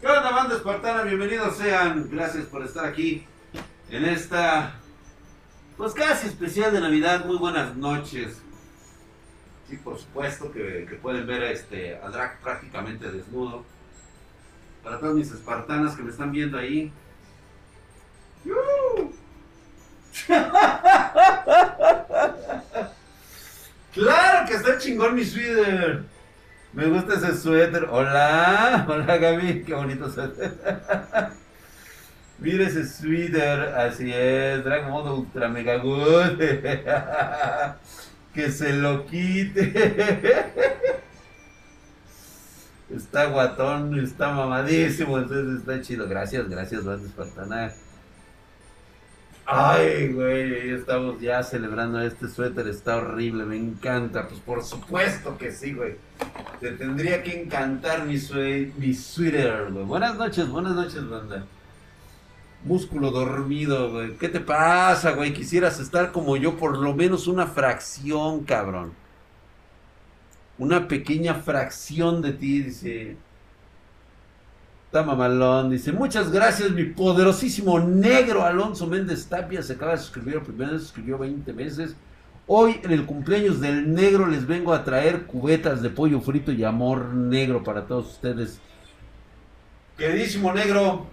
¿Qué onda, banda espartana? Bienvenidos sean. Gracias por estar aquí en esta, pues casi especial de Navidad. Muy buenas noches. Sí, por supuesto que, que pueden ver a, este, a Drag prácticamente desnudo. Para todas mis espartanas que me están viendo ahí. ¡Yu! claro que está chingón mi suéter. Me gusta ese suéter. Hola, hola Gaby, qué bonito suéter. Mira ese suéter, así es, Dragon Ball Ultra Mega Good. que se lo quite. Está guatón, está mamadísimo, entonces está chido. Gracias, gracias, Banda Espartana. Ay, güey, estamos ya celebrando este suéter, está horrible, me encanta. Pues por supuesto que sí, güey. Te tendría que encantar mi, mi suéter, güey. Buenas noches, buenas noches, banda. Músculo dormido, güey. ¿Qué te pasa, güey? Quisieras estar como yo por lo menos una fracción, cabrón una pequeña fracción de ti, dice. Está mamalón, dice, muchas gracias mi poderosísimo negro Alonso Méndez Tapia, se acaba de suscribir, primero se suscribió 20 meses. Hoy en el cumpleaños del negro les vengo a traer cubetas de pollo frito y amor negro para todos ustedes. Queridísimo negro,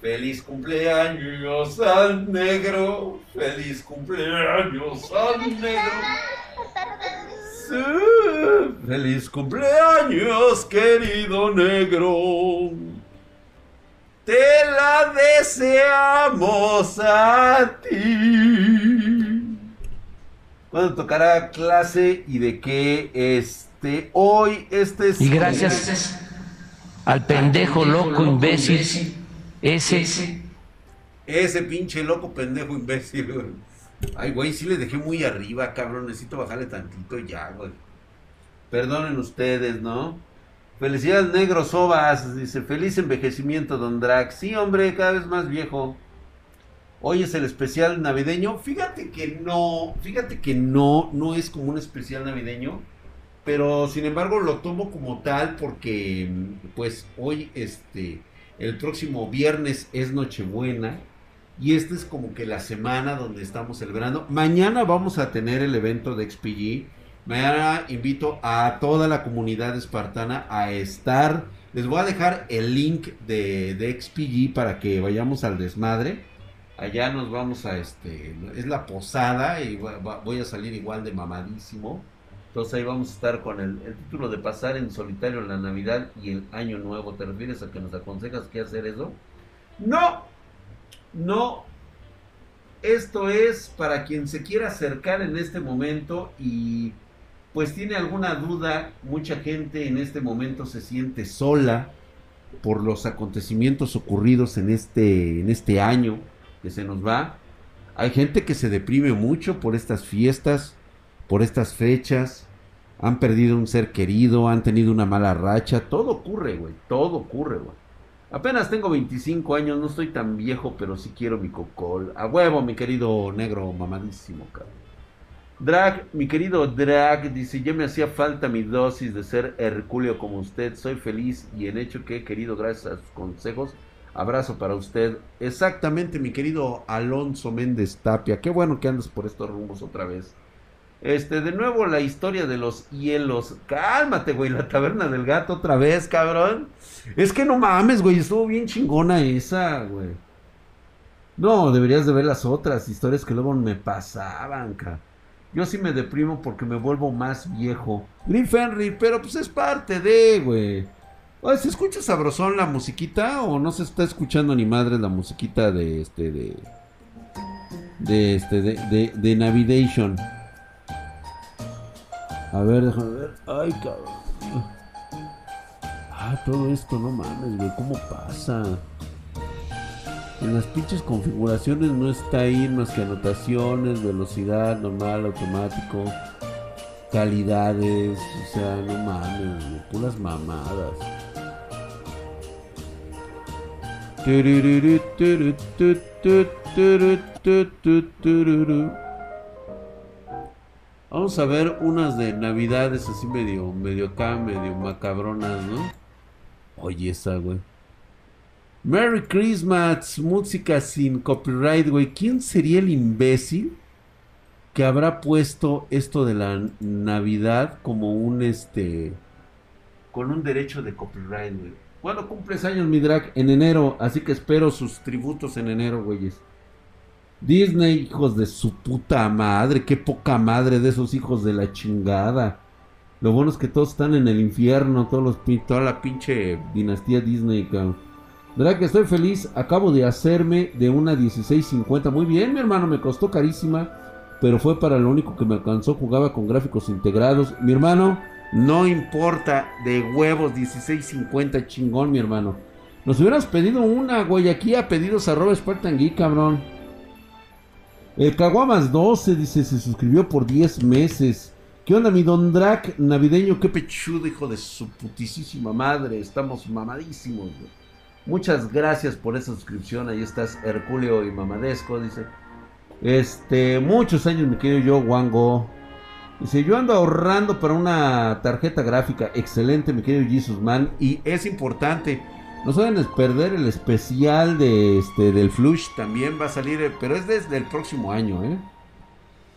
feliz cumpleaños al negro, feliz cumpleaños al negro. Feliz cumpleaños, querido negro. Te la deseamos a ti. ¿Cuándo tocará clase y de qué? Este, hoy, este es. Y gracias al pendejo, loco, imbécil, ese. Ese pinche loco, pendejo, imbécil. Ay, güey, sí le dejé muy arriba, cabrón. Necesito bajarle tantito ya, güey. Perdonen ustedes, ¿no? Felicidades, negro Sobas. Dice, feliz envejecimiento, don Drax. Sí, hombre, cada vez más viejo. Hoy es el especial navideño. Fíjate que no, fíjate que no, no es como un especial navideño. Pero sin embargo lo tomo como tal porque, pues, hoy, este, el próximo viernes es Nochebuena. Y esta es como que la semana donde estamos celebrando. Mañana vamos a tener el evento de XPG. Mañana invito a toda la comunidad espartana a estar. Les voy a dejar el link de, de XPG para que vayamos al desmadre. Allá nos vamos a este. Es la posada y voy a salir igual de mamadísimo. Entonces ahí vamos a estar con el, el título de pasar en solitario la Navidad y el Año Nuevo. ¿Te refieres a que nos aconsejas qué hacer eso? No, no, esto es para quien se quiera acercar en este momento y pues tiene alguna duda, mucha gente en este momento se siente sola por los acontecimientos ocurridos en este, en este año que se nos va. Hay gente que se deprime mucho por estas fiestas, por estas fechas. Han perdido un ser querido, han tenido una mala racha. Todo ocurre, güey. Todo ocurre, güey. Apenas tengo 25 años, no estoy tan viejo, pero sí quiero mi cocol. A huevo, mi querido negro mamadísimo, cabrón. Drag, mi querido Drag, dice, ya me hacía falta mi dosis de ser Herculeo como usted. Soy feliz y en hecho que he querido gracias a sus consejos. Abrazo para usted. Exactamente, mi querido Alonso Méndez Tapia. Qué bueno que andas por estos rumbos otra vez. Este, de nuevo la historia de los hielos. Cálmate, güey, la taberna del gato otra vez, cabrón. Es que no mames, güey, estuvo bien chingona esa, güey. No, deberías de ver las otras historias que luego me pasaban, ca. Yo sí me deprimo porque me vuelvo más viejo. Green Henry, pero pues es parte de, güey. ¿Se escucha sabrosón la musiquita o no se está escuchando ni madre la musiquita de este de de este de de, de Navigation? A ver, déjame ver. Ay, cabrón. Ah, todo esto, no mames, güey. ¿Cómo pasa? En las pinches configuraciones no está ahí más que anotaciones, velocidad, normal, automático, calidades. O sea, no mames, güey. Mamadas. Vamos a ver unas de navidades así medio, medio acá, medio macabronas, ¿no? Oye, esa, güey. Merry Christmas, música sin copyright, güey. ¿Quién sería el imbécil que habrá puesto esto de la Navidad como un este con un derecho de copyright, güey? ¿Cuándo cumples años, mi drag? En enero, así que espero sus tributos en enero, güeyes. Disney, hijos de su puta madre, qué poca madre de esos hijos de la chingada. Lo bueno es que todos están en el infierno, todos los toda la pinche dinastía Disney, cabrón. Drag, estoy feliz, acabo de hacerme de una 1650. Muy bien, mi hermano, me costó carísima, pero fue para lo único que me alcanzó. Jugaba con gráficos integrados. Mi hermano, no importa, de huevos 1650, chingón, mi hermano. Nos hubieras pedido una, güey. Aquí a pedidos arroba Spartan Geek, cabrón. El Caguamas 12 dice, se suscribió por 10 meses. ¿Qué onda, mi Don Drac navideño? Qué pechudo, hijo de su putisísima madre. Estamos mamadísimos, Muchas gracias por esa suscripción. Ahí estás, Herculeo y Mamadesco, dice. Este, muchos años me quedo yo, Wango. Dice, yo ando ahorrando para una tarjeta gráfica excelente, mi querido Jesus Man. Y es importante, no saben perder el especial de este del Flush. También va a salir, eh, pero es desde el próximo año, ¿eh?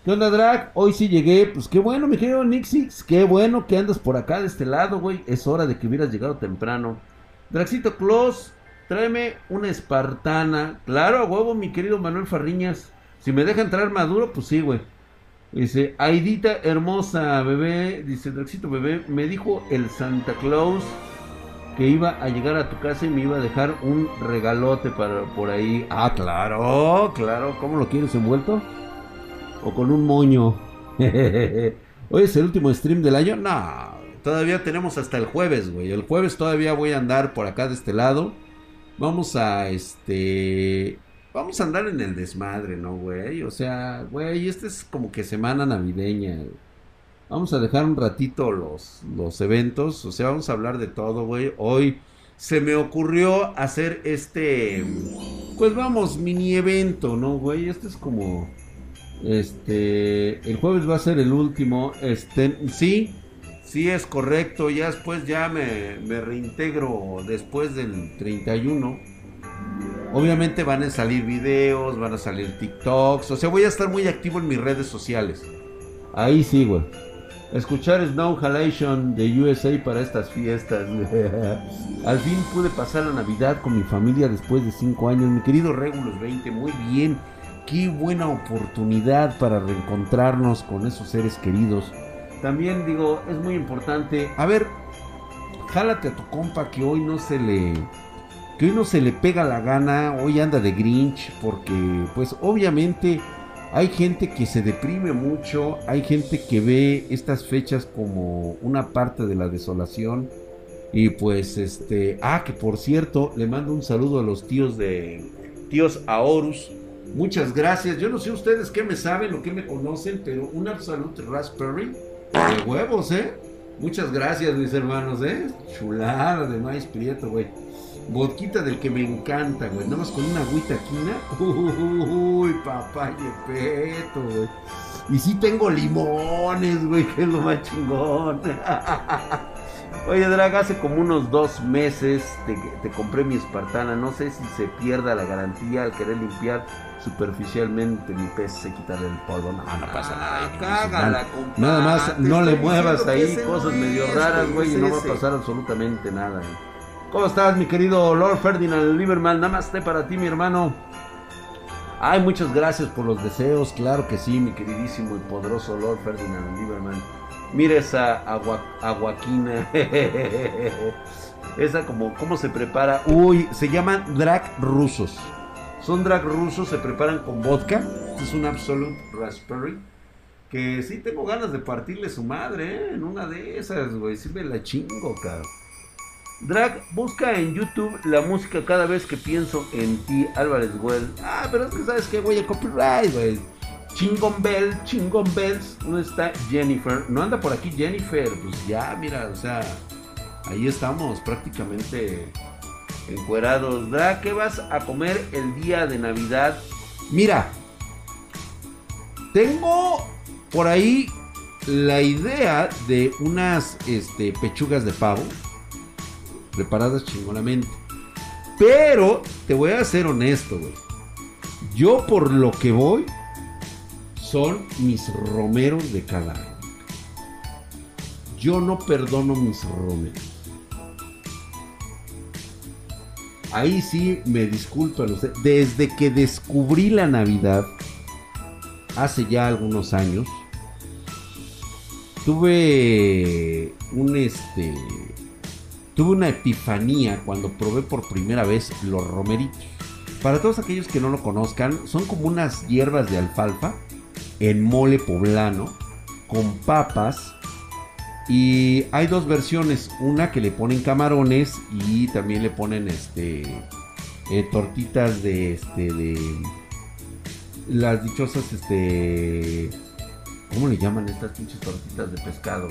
¿Qué onda, Drag? Hoy sí llegué. Pues qué bueno, mi querido Nixix. Qué bueno que andas por acá de este lado, güey. Es hora de que hubieras llegado temprano. Draxito Claus, tráeme una espartana. Claro, a huevo, mi querido Manuel Farriñas. Si me deja entrar maduro, pues sí, güey. Dice, Aidita hermosa, bebé. Dice, Draxito, bebé. Me dijo el Santa Claus que iba a llegar a tu casa y me iba a dejar un regalote para por ahí. Ah, claro, claro. ¿Cómo lo quieres envuelto? o con un moño. Hoy es el último stream del año. No, todavía tenemos hasta el jueves, güey. El jueves todavía voy a andar por acá de este lado. Vamos a este. Vamos a andar en el desmadre, ¿no, güey? O sea, güey, esta es como que semana navideña. Vamos a dejar un ratito los, los eventos. O sea, vamos a hablar de todo, güey. Hoy se me ocurrió hacer este. Pues vamos, mini evento, ¿no, güey? Este es como este, el jueves va a ser el último. Este, sí, sí es correcto. Ya después ya me, me reintegro después del 31. Obviamente van a salir videos, van a salir TikToks. O sea, voy a estar muy activo en mis redes sociales. Ahí sí, güey. Escuchar Snow Halation de USA para estas fiestas. Al fin pude pasar la Navidad con mi familia después de 5 años. Mi querido Regulus 20, muy bien qué buena oportunidad para reencontrarnos con esos seres queridos. También digo, es muy importante. A ver, jálate a tu compa que hoy no se le. Que hoy no se le pega la gana, hoy anda de Grinch, porque pues obviamente hay gente que se deprime mucho, hay gente que ve estas fechas como una parte de la desolación. Y pues este, ah, que por cierto, le mando un saludo a los tíos de tíos Aorus, Muchas gracias. Yo no sé ustedes qué me saben o qué me conocen, pero un Absolute Raspberry de huevos, ¿eh? Muchas gracias, mis hermanos, ¿eh? Chulada de maíz prieto, güey. Vodquita del que me encanta, güey. Nada más con una agüita quina. Uy, papá peto, güey. Y sí tengo limones, güey, que es lo más chingón. Oye, Drag, hace como unos dos meses te, te compré mi espartana. No sé si se pierda la garantía al querer limpiar superficialmente mi pez se quitarle el polvo. No, no pasa nada. cágala, Nada más no le muevas ahí cosas medio raras, güey, y no va a pasar absolutamente nada. ¿Cómo estás, mi querido Lord Ferdinand Lieberman? Más para ti, mi hermano. Ay, muchas gracias por los deseos, claro que sí, mi queridísimo y poderoso Lord Ferdinand Lieberman. Mira esa agua, aguaquina. esa como, ¿cómo se prepara? Uy, se llaman drag rusos. Son drag rusos, se preparan con vodka. Este es un Absolute Raspberry. Que sí tengo ganas de partirle su madre, ¿eh? En una de esas, güey. Sí me la chingo, cabrón. Drag, busca en YouTube la música cada vez que pienso en ti, Álvarez Well. Ah, pero es que sabes que, güey, el copyright, güey. Chingon Bell, Chingon Bells. ¿Dónde está Jennifer? No anda por aquí Jennifer. Pues ya, mira, o sea, ahí estamos prácticamente encuerados. Drag, ¿qué vas a comer el día de Navidad? Mira, tengo por ahí la idea de unas este, pechugas de pavo. Preparadas chingonamente. Pero te voy a ser honesto, güey. Yo por lo que voy son mis romeros de cada año. Yo no perdono mis romeros. Ahí sí me disculpan ustedes. Desde que descubrí la Navidad, hace ya algunos años, tuve un este tuve una epifanía cuando probé por primera vez los romeritos. Para todos aquellos que no lo conozcan, son como unas hierbas de alfalfa en mole poblano con papas y hay dos versiones, una que le ponen camarones y también le ponen este eh, tortitas de este de las dichosas este ¿cómo le llaman estas pinches tortitas de pescado?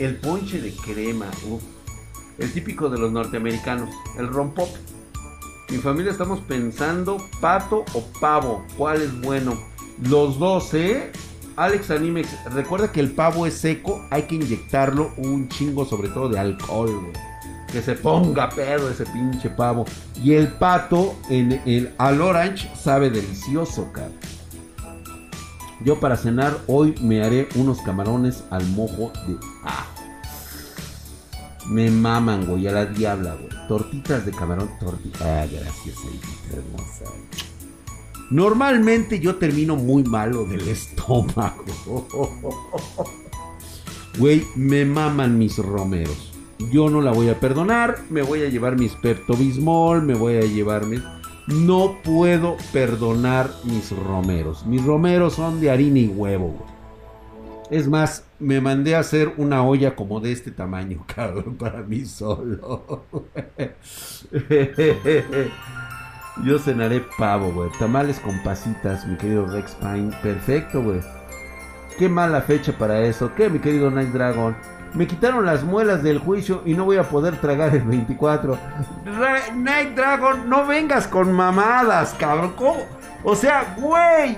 El ponche de crema, uf, el típico de los norteamericanos, el rompop. Mi familia estamos pensando pato o pavo, ¿cuál es bueno? Los dos, ¿eh? Alex Animex, recuerda que el pavo es seco, hay que inyectarlo un chingo, sobre todo de alcohol, güey. Que se ponga pedo ese pinche pavo. Y el pato en el al orange sabe delicioso, cara. Yo para cenar hoy me haré unos camarones al mojo de ah. Me maman, güey, a la diabla, güey. Tortitas de camarón, tortitas. Ah, gracias, hermosa. Normalmente yo termino muy malo del estómago. Güey, me maman mis romeros. Yo no la voy a perdonar. Me voy a llevar mis Pepto Bismol. Me voy a llevar mis. No puedo perdonar mis romeros. Mis romeros son de harina y huevo. Es más, me mandé a hacer una olla como de este tamaño, cabrón, para mí solo. Yo cenaré pavo, güey. Tamales con pasitas, mi querido Rex Pine. Perfecto, güey. Qué mala fecha para eso. ¿Qué, mi querido Night Dragon? Me quitaron las muelas del juicio y no voy a poder tragar el 24. Night Dragon, no vengas con mamadas, cabrón. ¿Cómo? O sea, güey.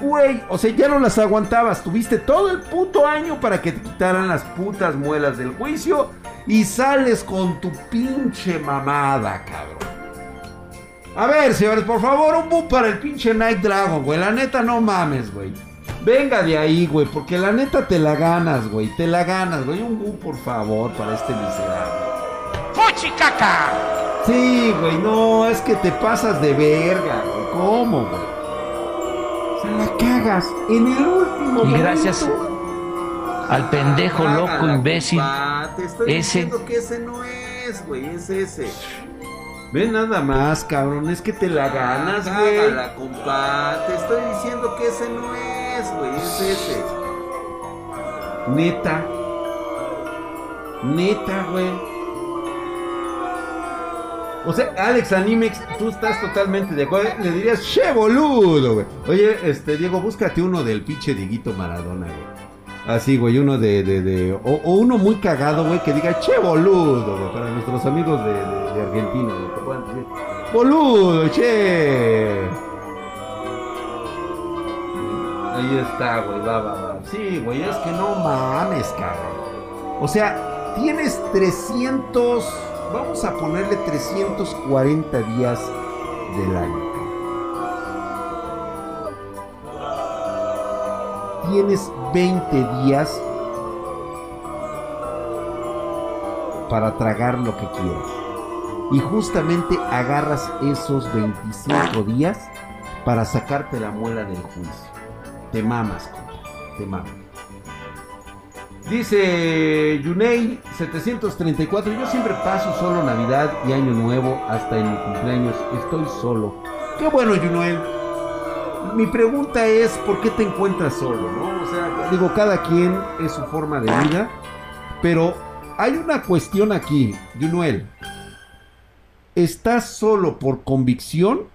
Güey, o sea, ya no las aguantabas. Tuviste todo el puto año para que te quitaran las putas muelas del juicio. Y sales con tu pinche mamada, cabrón. A ver, señores, por favor, un boom para el pinche Night Dragon, güey. La neta, no mames, güey. Venga de ahí, güey, porque la neta te la ganas, güey. Te la ganas, güey. Un boom, por favor, para este miserable. caca! Sí, güey, no, es que te pasas de verga, güey. ¿Cómo, güey? Se la cagas en el último Y gracias al pendejo loco imbécil. Te estoy ese. diciendo que ese no es, güey, es ese. Ve nada más, cabrón, es que te la ganas, güey. Hágala, compa. Te estoy diciendo que ese no es, Neta. Neta, güey. O sea, Alex Animex, tú estás totalmente de acuerdo. Le dirías, che boludo, güey. Oye, este, Diego, búscate uno del pinche Dieguito Maradona, güey. Así, güey, uno de, de, de o, uno muy cagado, güey, que diga, che boludo, güey, para nuestros amigos de, de, de Argentina, boludo, che. Ahí está, güey, va, va, va. Sí, güey, es que no mames, cabrón. O sea, tienes 300, vamos a ponerle 340 días del año. Tienes 20 días para tragar lo que quieras. Y justamente agarras esos 25 días para sacarte la muela del juicio. Te mamas. Te mamas. Dice Yunei 734. Yo siempre paso solo Navidad y Año Nuevo hasta en mi cumpleaños. Estoy solo. Qué bueno, Yunei. Mi pregunta es, ¿por qué te encuentras solo? O sea, digo, cada quien es su forma de vida. Pero hay una cuestión aquí, Yunuel. ¿Estás solo por convicción?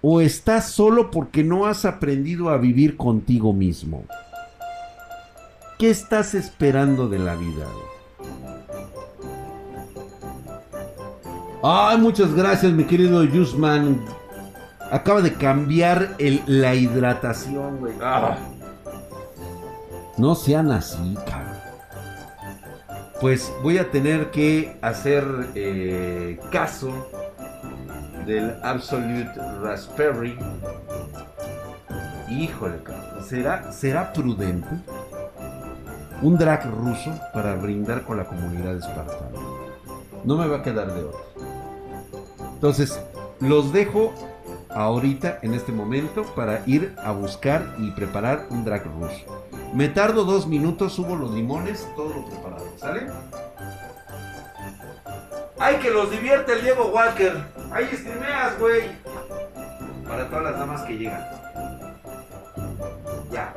¿O estás solo porque no has aprendido a vivir contigo mismo? ¿Qué estás esperando de la vida? Ay, muchas gracias, mi querido Yusman. Acaba de cambiar el- la hidratación, güey. Ah. No sean así, cabrón. pues voy a tener que hacer eh, caso del Absolute Raspberry. Híjole, ¿será, ¿será prudente un drag ruso para brindar con la comunidad espartana? No me va a quedar de otra. Entonces, los dejo ahorita, en este momento, para ir a buscar y preparar un drag ruso. Me tardo dos minutos, subo los limones, todo lo preparado, ¿sale? ¡Ay, que los divierte el Diego Walker! ¡Ahí streameas, güey! Para todas las damas que llegan. Ya,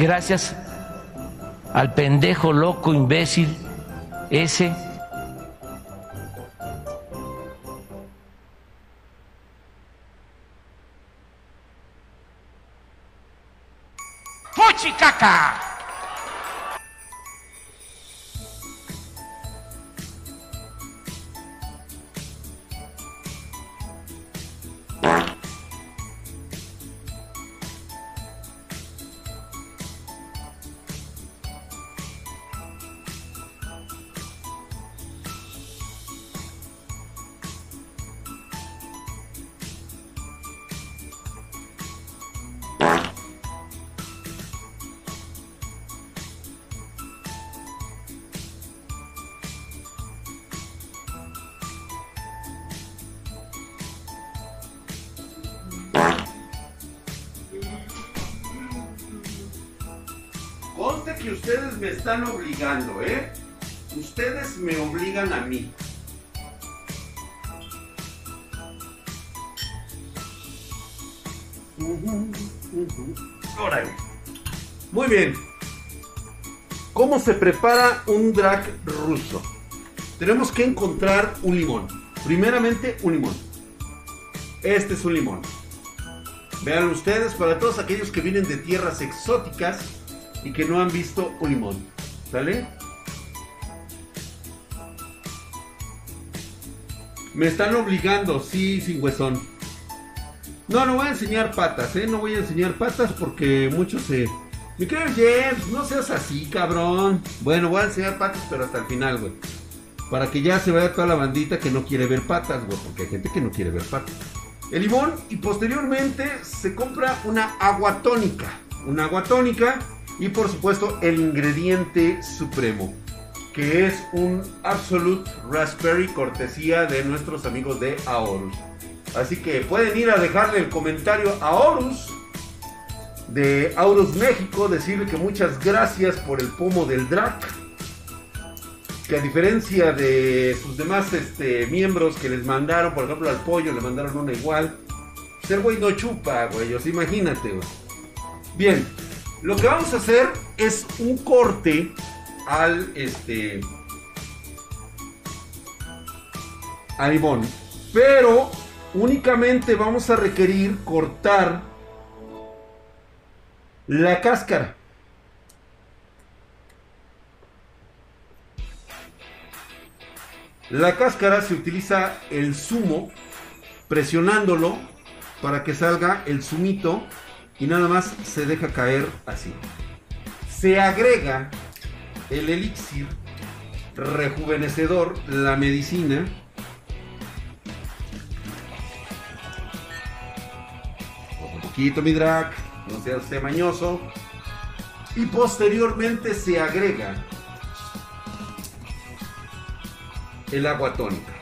gracias al pendejo loco imbécil ese ¡Fuchicaca! Me están obligando, ¿eh? Ustedes me obligan a mí. Órale. Muy bien. ¿Cómo se prepara un drag ruso? Tenemos que encontrar un limón. Primeramente, un limón. Este es un limón. Vean ustedes, para todos aquellos que vienen de tierras exóticas y que no han visto un limón. ¿Sale? Me están obligando, sí, sin huesón. No, no voy a enseñar patas, ¿eh? No voy a enseñar patas porque muchos se... Mi querido James, no seas así, cabrón. Bueno, voy a enseñar patas, pero hasta el final, güey. Para que ya se vaya toda la bandita que no quiere ver patas, güey. Porque hay gente que no quiere ver patas. El limón y posteriormente se compra una agua tónica. Una agua tónica y por supuesto el ingrediente supremo. Que es un Absolute Raspberry cortesía de nuestros amigos de Aorus. Así que pueden ir a dejarle el comentario a Horus de Aurus México, decirle que muchas gracias por el pomo del Drac. Que a diferencia de sus demás este, miembros que les mandaron, por ejemplo al pollo le mandaron una igual. Ser güey no chupa, güey, imagínate, güey. Bien, lo que vamos a hacer es un corte al este al limón, pero únicamente vamos a requerir cortar la cáscara. La cáscara se utiliza el zumo presionándolo para que salga el zumito y nada más se deja caer así. Se agrega el elixir rejuvenecedor, la medicina. Un poquito mi drag, no sea usted mañoso. Y posteriormente se agrega el agua tónica.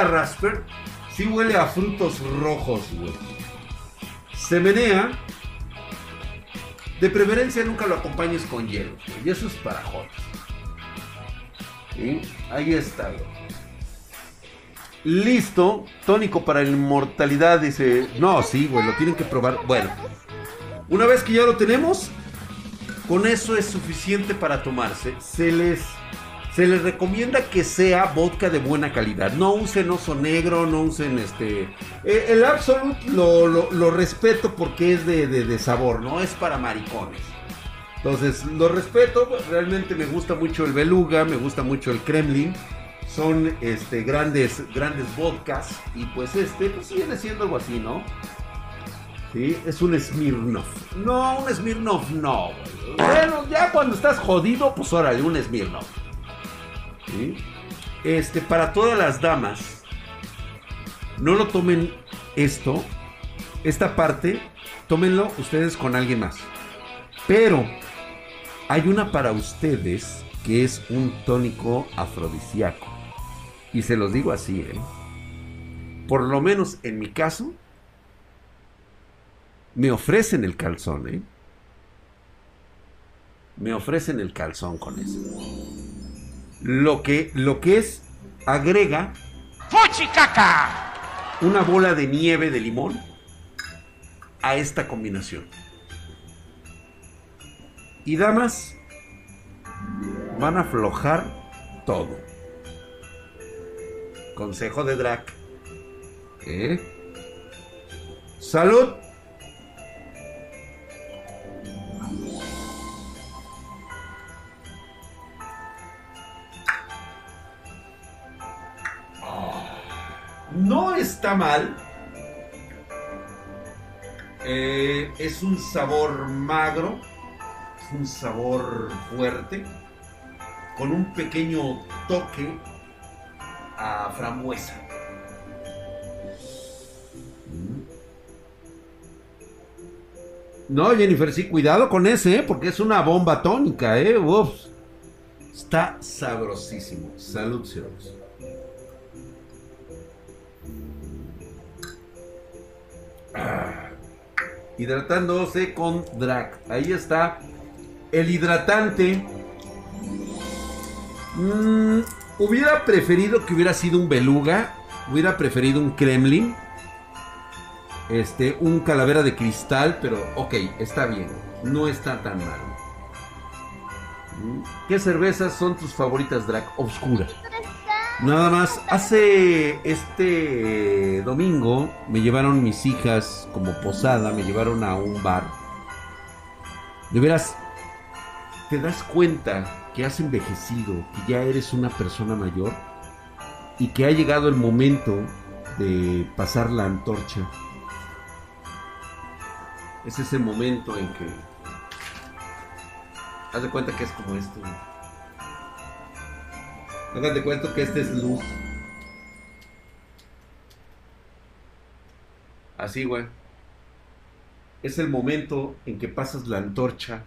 A rasper. Sí huele a frutos rojos, güey. Se menea. De preferencia nunca lo acompañes con hielo. Y eso es para jodas. Ahí está. Listo. Tónico para la inmortalidad, dice. No, sí, güey, lo tienen que probar. Bueno. Una vez que ya lo tenemos, con eso es suficiente para tomarse. Se les, se les recomienda que sea vodka de buena calidad. No usen oso negro, no usen este. eh, el Absolute lo, respeto porque es de, sabor, no es para maricones. Entonces, lo respeto, realmente me gusta mucho el Beluga, me gusta mucho el Kremlin. Son este, grandes, grandes vodkas. Y pues este, pues viene siendo algo así, ¿no? Sí, es un Smirnoff. No, un Smirnoff no. Bueno, ya cuando estás jodido, pues órale, un Smirnoff. Este, para todas las damas, no lo tomen esto, esta parte, tómenlo ustedes con alguien más. Pero hay una para ustedes que es un tónico afrodisíaco. Y se los digo así, ¿eh? Por lo menos en mi caso, me ofrecen el calzón, ¿eh? Me ofrecen el calzón con eso. Lo que, lo que es, agrega una bola de nieve de limón a esta combinación. Y damas, van a aflojar todo. Consejo de Drac. ¿Eh? Salud. Está mal. Eh, es un sabor magro. Es un sabor fuerte. Con un pequeño toque a frambuesa. No, Jennifer, sí, cuidado con ese, ¿eh? porque es una bomba tónica, ¿eh? Uf. Está sabrosísimo. Salud, señores. Hidratándose con Drac. Ahí está. El hidratante. Mm, hubiera preferido que hubiera sido un beluga. Hubiera preferido un Kremlin. Este, un calavera de cristal. Pero ok, está bien. No está tan mal. Mm, ¿Qué cervezas son tus favoritas, Drac? Obscura. Nada más, hace este domingo me llevaron mis hijas como posada, me llevaron a un bar. De veras, te das cuenta que has envejecido, que ya eres una persona mayor y que ha llegado el momento de pasar la antorcha. Es ese momento en que haz de cuenta que es como esto. Hagan de cuenta que este es luz. Así, güey. Es el momento en que pasas la antorcha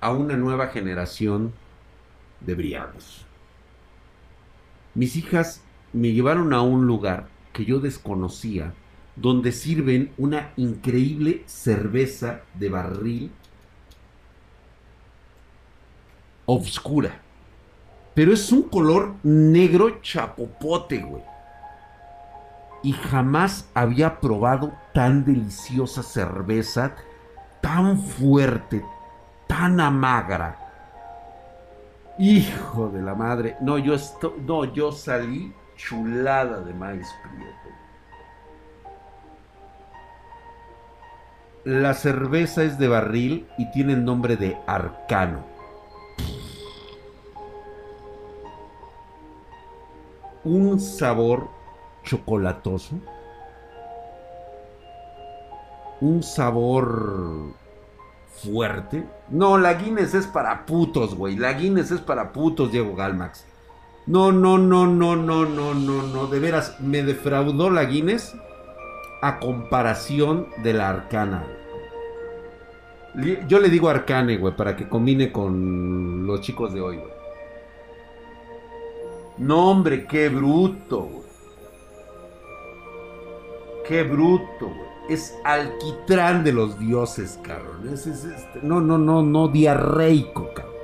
a una nueva generación de briagos. Mis hijas me llevaron a un lugar que yo desconocía, donde sirven una increíble cerveza de barril obscura. Pero es un color negro chapopote, güey. Y jamás había probado tan deliciosa cerveza, tan fuerte, tan amagra. Hijo de la madre. No, yo esto, no, yo salí chulada de maíz prieto. La cerveza es de barril y tiene el nombre de Arcano. Un sabor chocolatoso, un sabor fuerte. No, la Guinness es para putos, güey. La Guinness es para putos, Diego Galmax. No, no, no, no, no, no, no, no. De veras, me defraudó la Guinness a comparación de la Arcana. Yo le digo Arcane, güey, para que combine con los chicos de hoy, güey. No, hombre, qué bruto, güey. Qué bruto, güey. Es alquitrán de los dioses, cabrón. Es, es, este, no, no, no, no, diarreico, cabrón.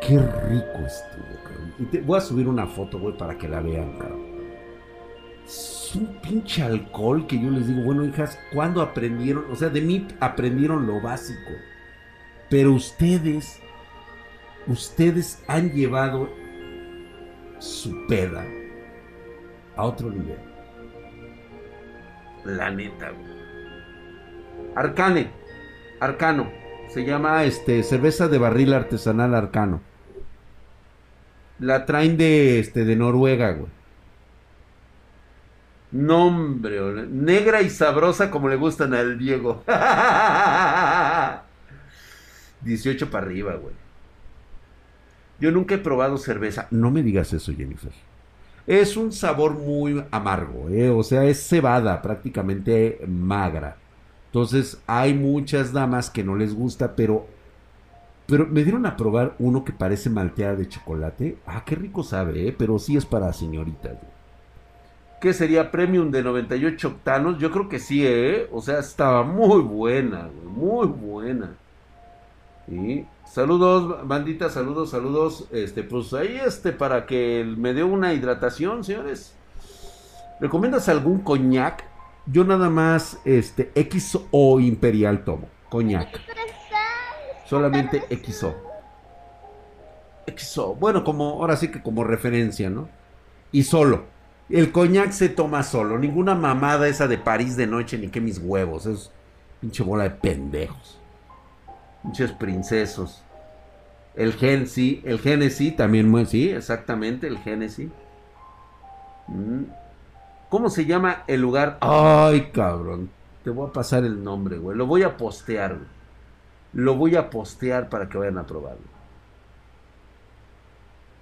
Qué rico estuvo, cabrón. Y te, voy a subir una foto, güey, para que la vean, cabrón. Es un pinche alcohol que yo les digo, bueno, hijas, ¿cuándo aprendieron? O sea, de mí aprendieron lo básico. Pero ustedes, ustedes han llevado su peda a otro nivel. La neta, güey. Arcane, Arcano. Se llama este cerveza de barril artesanal Arcano. La traen de este de Noruega, güey. Nombre, negra y sabrosa como le gustan al Diego. 18 para arriba, güey. Yo nunca he probado cerveza. No me digas eso, Jennifer. Es un sabor muy amargo, ¿eh? o sea, es cebada, prácticamente magra. Entonces, hay muchas damas que no les gusta, pero. Pero me dieron a probar uno que parece malteada de chocolate. Ah, qué rico sabe, ¿eh? pero sí es para señoritas. ¿Qué sería premium de 98 octanos? Yo creo que sí, ¿eh? O sea, estaba muy buena, muy buena. Y saludos, bandita, saludos, saludos. Este, pues ahí este, para que me dé una hidratación, señores. ¿Recomiendas algún coñac? Yo nada más, este, XO Imperial tomo. Coñac. Solamente XO. XO. Bueno, como, ahora sí que como referencia, ¿no? Y solo. El coñac se toma solo. Ninguna mamada esa de París de noche, ni que mis huevos. Es pinche bola de pendejos. Muchos princesos. El Genesi, el Genesi también, sí, exactamente, el Genesi. Mm. ¿Cómo se llama el lugar? Ay, cabrón. Te voy a pasar el nombre, güey. Lo voy a postear, Lo voy a postear para que vayan a probarlo.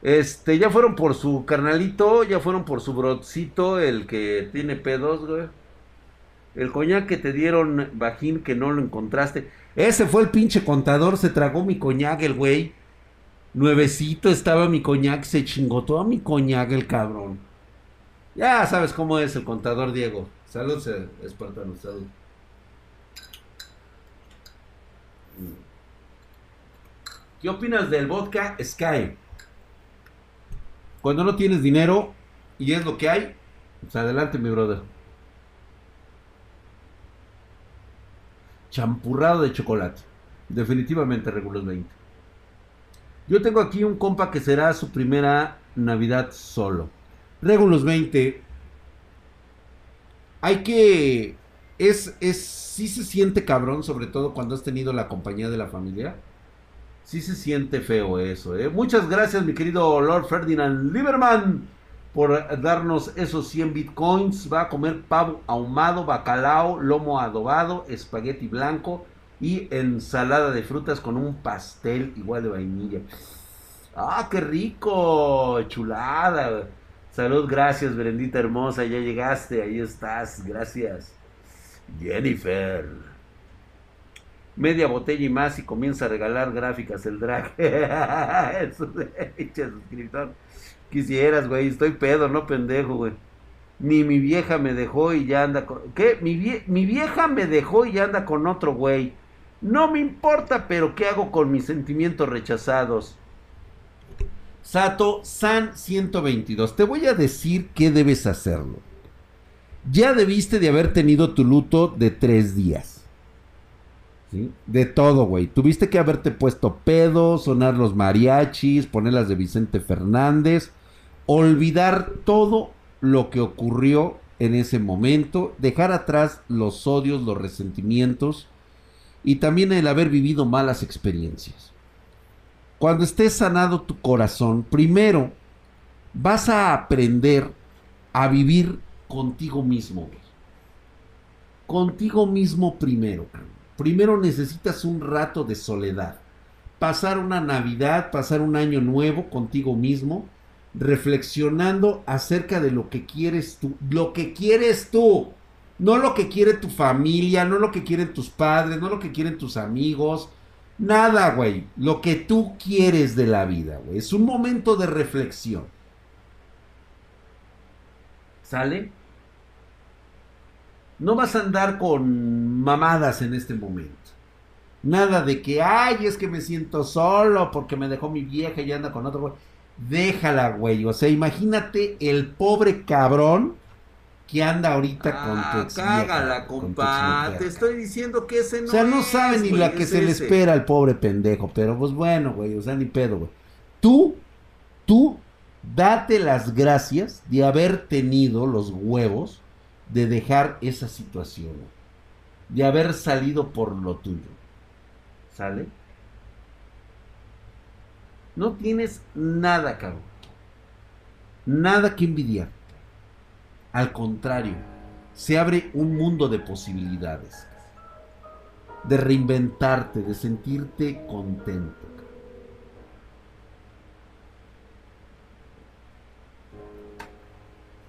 Este, ya fueron por su carnalito, ya fueron por su brocito, el que tiene pedos, güey. El coñac que te dieron, Bajín, que no lo encontraste. Ese fue el pinche contador, se tragó mi coñac, el güey. Nuevecito estaba mi coñac, se chingó todo mi coñac, el cabrón. Ya sabes cómo es el contador, Diego. Salud, Espartano, salud. ¿Qué opinas del vodka Sky? Cuando no tienes dinero y es lo que hay, pues adelante, mi brother. Champurrado de chocolate. Definitivamente Regulus 20. Yo tengo aquí un compa que será su primera Navidad solo. Regulus 20. Hay que... Es, es, sí se siente cabrón, sobre todo cuando has tenido la compañía de la familia. Sí se siente feo eso, ¿eh? Muchas gracias, mi querido Lord Ferdinand Lieberman por darnos esos 100 bitcoins. Va a comer pavo ahumado, bacalao, lomo adobado, espagueti blanco y ensalada de frutas con un pastel igual de vainilla. ¡Ah, qué rico! Chulada. Salud, gracias, Berendita hermosa. Ya llegaste, ahí estás. Gracias. Jennifer. Media botella y más y comienza a regalar gráficas el drag. Suscriptor. Quisieras, güey, estoy pedo, no pendejo, güey. Ni mi vieja me dejó y ya anda con... ¿Qué? Mi, mi vieja me dejó y ya anda con otro güey. No me importa, pero ¿qué hago con mis sentimientos rechazados? Sato San 122. Te voy a decir qué debes hacerlo. Ya debiste de haber tenido tu luto de tres días. ¿Sí? De todo, güey. Tuviste que haberte puesto pedo, sonar los mariachis, poner las de Vicente Fernández olvidar todo lo que ocurrió en ese momento, dejar atrás los odios, los resentimientos y también el haber vivido malas experiencias. Cuando esté sanado tu corazón, primero vas a aprender a vivir contigo mismo. Contigo mismo primero. Primero necesitas un rato de soledad. Pasar una Navidad, pasar un año nuevo contigo mismo, reflexionando acerca de lo que quieres tú, lo que quieres tú, no lo que quiere tu familia, no lo que quieren tus padres, no lo que quieren tus amigos, nada, güey, lo que tú quieres de la vida, güey. Es un momento de reflexión. ¿Sale? No vas a andar con mamadas en este momento. Nada de que, ay, es que me siento solo porque me dejó mi vieja y anda con otro güey. Déjala, güey. O sea, imagínate el pobre cabrón que anda ahorita con tu Ah, ex cágala, compa. Te estoy diciendo que ese no O sea, no es, sabe ni güey, la que es se le espera al pobre pendejo. Pero pues bueno, güey. O sea, ni pedo, güey. Tú, tú, date las gracias de haber tenido los huevos de dejar esa situación. güey. De haber salido por lo tuyo. ¿Sale? No tienes nada, cabrón. Nada que envidiar. Al contrario, se abre un mundo de posibilidades. De reinventarte, de sentirte contento.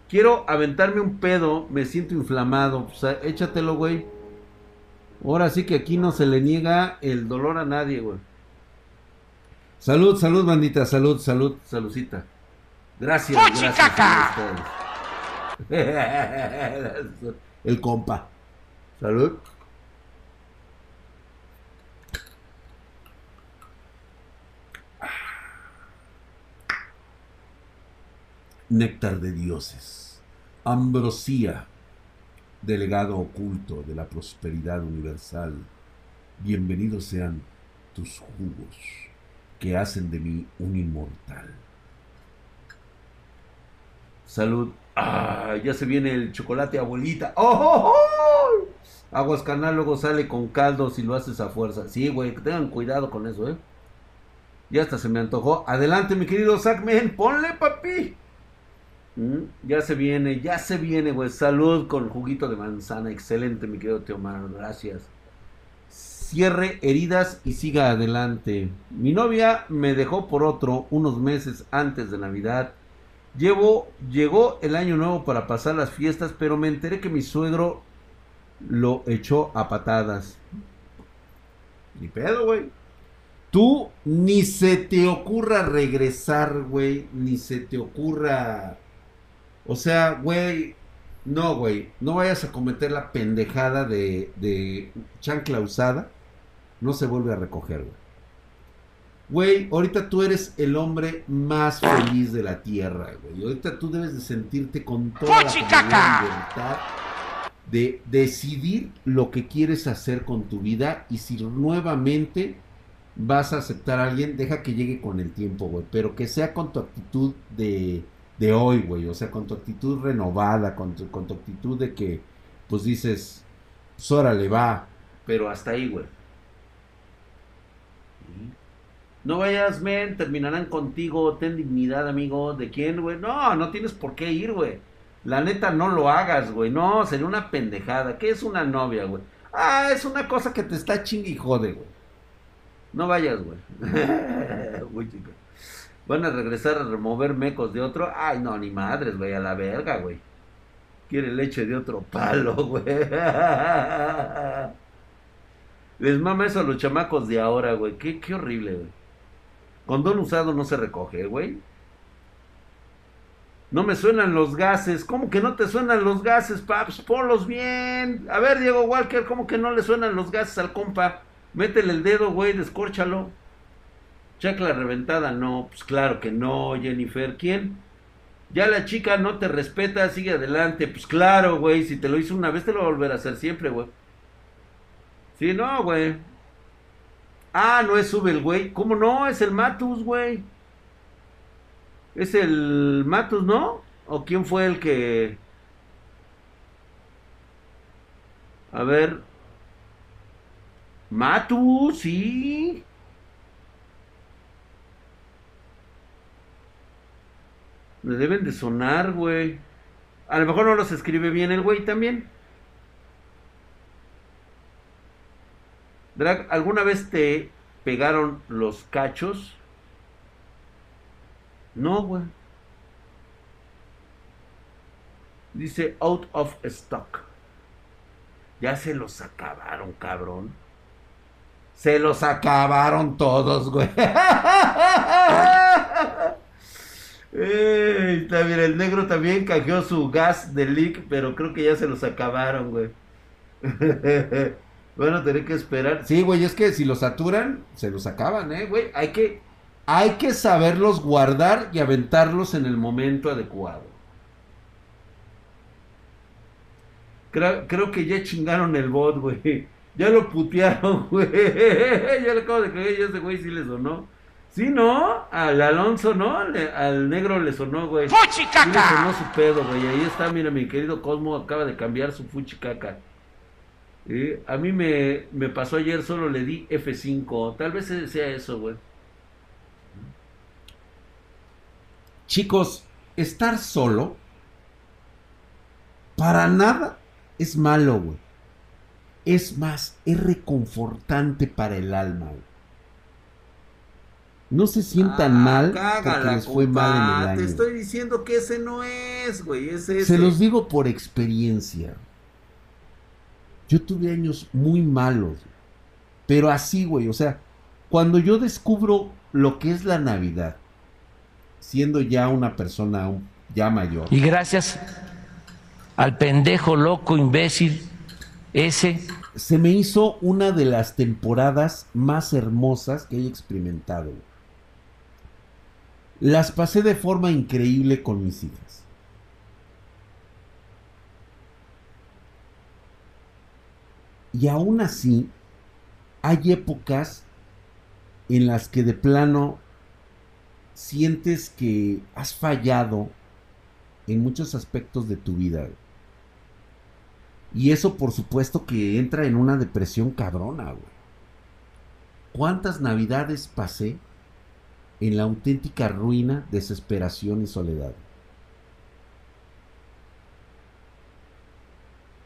Quiero aventarme un pedo, me siento inflamado. Échatelo, güey. Ahora sí que aquí no se le niega el dolor a nadie, güey. Salud, salud, bandita, salud, salud, saludcita. Gracias, gracias. El compa. Salud. Néctar de dioses. Ambrosía. Delegado oculto de la prosperidad universal. Bienvenidos sean tus jugos que hacen de mí un inmortal. Salud. Ah, ya se viene el chocolate, abuelita. ¡Oh! oh, oh! Aguas canal luego sale con caldo si lo haces a fuerza. Sí, güey, que tengan cuidado con eso, ¿eh? Ya hasta se me antojó. Adelante, mi querido Zackman, ponle, papi. Mm, Ya se viene, ya se viene, güey. Salud con juguito de manzana. Excelente, mi querido Teomar. Gracias. Cierre heridas y siga adelante. Mi novia me dejó por otro unos meses antes de Navidad. Llevo, llegó el año nuevo para pasar las fiestas, pero me enteré que mi suegro lo echó a patadas. Ni pedo, güey. Tú ni se te ocurra regresar, güey. Ni se te ocurra. O sea, güey. No, güey. No vayas a cometer la pendejada de, de chancla usada. No se vuelve a recoger, güey. Güey, ahorita tú eres el hombre más feliz de la tierra, güey. Ahorita tú debes de sentirte con toda la libertad de decidir lo que quieres hacer con tu vida y si nuevamente vas a aceptar a alguien, deja que llegue con el tiempo, güey. Pero que sea con tu actitud de, de hoy, güey. O sea, con tu actitud renovada, con tu, con tu actitud de que, pues dices, pues órale, va. Pero hasta ahí, güey. No vayas, men, terminarán contigo, ten dignidad, amigo. ¿De quién, güey? No, no tienes por qué ir, güey. La neta, no lo hagas, güey. No, sería una pendejada. ¿Qué es una novia, güey? Ah, es una cosa que te está chingue y jode, güey. No vayas, güey. Van a regresar a remover mecos de otro. Ay, no, ni madres, güey, a la verga, güey. Quiere leche de otro palo, güey. Les mama eso a los chamacos de ahora, güey. Qué, qué horrible, güey. Condón usado no se recoge, güey. No me suenan los gases. ¿Cómo que no te suenan los gases, paps? Ponlos bien. A ver, Diego Walker, ¿cómo que no le suenan los gases al compa? Métele el dedo, güey, descórchalo. Chacla reventada, no. Pues claro que no, Jennifer. ¿Quién? Ya la chica no te respeta, sigue adelante. Pues claro, güey, si te lo hizo una vez, te lo va a volver a hacer siempre, güey. Sí, no, güey. Ah, no es sube el güey. ¿Cómo no? Es el Matus, güey. Es el Matus, ¿no? ¿O quién fue el que... A ver. Matus, sí. Le deben de sonar, güey. A lo mejor no los escribe bien el güey también. Drag, ¿alguna vez te pegaron los cachos? No, güey. Dice out of stock. Ya se los acabaron, cabrón. Se los acabaron todos, güey. Está bien, el negro también canjeó su gas de leak, pero creo que ya se los acabaron, güey. bueno, tener que esperar. Sí, güey, es que si los saturan, se los acaban, eh, güey. Hay que, hay que saberlos guardar y aventarlos en el momento adecuado. Creo, creo que ya chingaron el bot, güey. Ya lo putearon, güey. Ya le acabo de creer, ya ese güey sí le sonó. Sí, ¿no? Al Alonso, ¿no? Le- al negro le sonó, güey. Sí le sonó su pedo, güey. Ahí está, mira, mi querido Cosmo acaba de cambiar su fuchicaca. Sí, A mí me, me pasó ayer, solo le di F5. Tal vez sea eso, güey. Chicos, estar solo para nada es malo, güey. Es más, es reconfortante para el alma, güey. No se sientan Ah, mal porque les fue compa. mal en el año. Te estoy diciendo que ese no es, güey. Es ese. Se los digo por experiencia. Yo tuve años muy malos, güey. pero así, güey, o sea, cuando yo descubro lo que es la Navidad, siendo ya una persona ya mayor, Y gracias al pendejo loco imbécil ese se me hizo una de las temporadas más hermosas que he experimentado. Las pasé de forma increíble con mis hijas. Y aún así, hay épocas en las que de plano sientes que has fallado en muchos aspectos de tu vida. Y eso por supuesto que entra en una depresión cabrona, güey. ¿Cuántas navidades pasé en la auténtica ruina, desesperación y soledad?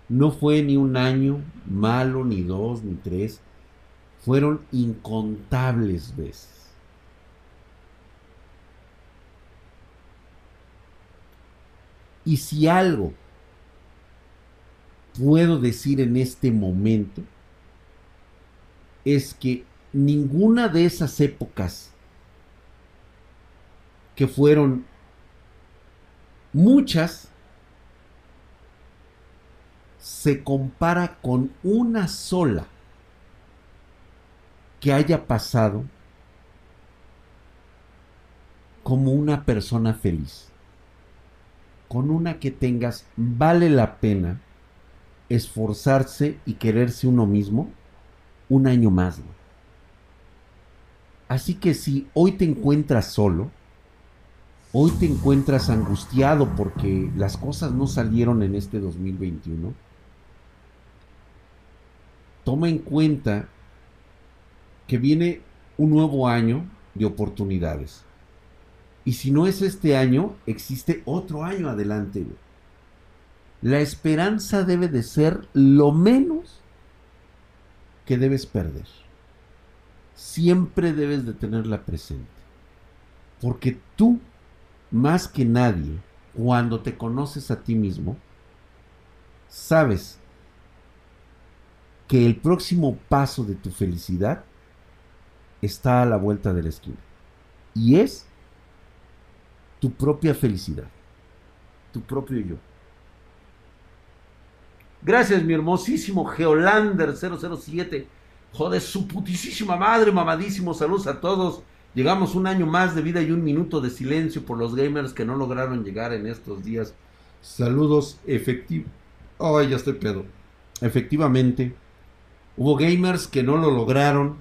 No fue ni un año malo, ni dos, ni tres. Fueron incontables veces. Y si algo puedo decir en este momento es que ninguna de esas épocas que fueron muchas se compara con una sola que haya pasado como una persona feliz. Con una que tengas vale la pena esforzarse y quererse uno mismo un año más. Así que si hoy te encuentras solo, hoy te encuentras angustiado porque las cosas no salieron en este 2021, toma en cuenta que viene un nuevo año de oportunidades. Y si no es este año, existe otro año adelante. La esperanza debe de ser lo menos que debes perder. Siempre debes de tenerla presente. Porque tú, más que nadie, cuando te conoces a ti mismo, sabes que el próximo paso de tu felicidad está a la vuelta de la esquina. Y es tu propia felicidad. Tu propio yo. Gracias, mi hermosísimo Geolander 007. Joder, su putísima madre, mamadísimo. Saludos a todos. Llegamos un año más de vida y un minuto de silencio por los gamers que no lograron llegar en estos días. Saludos efectivos. Ay, ya estoy pedo. Efectivamente, hubo gamers que no lo lograron.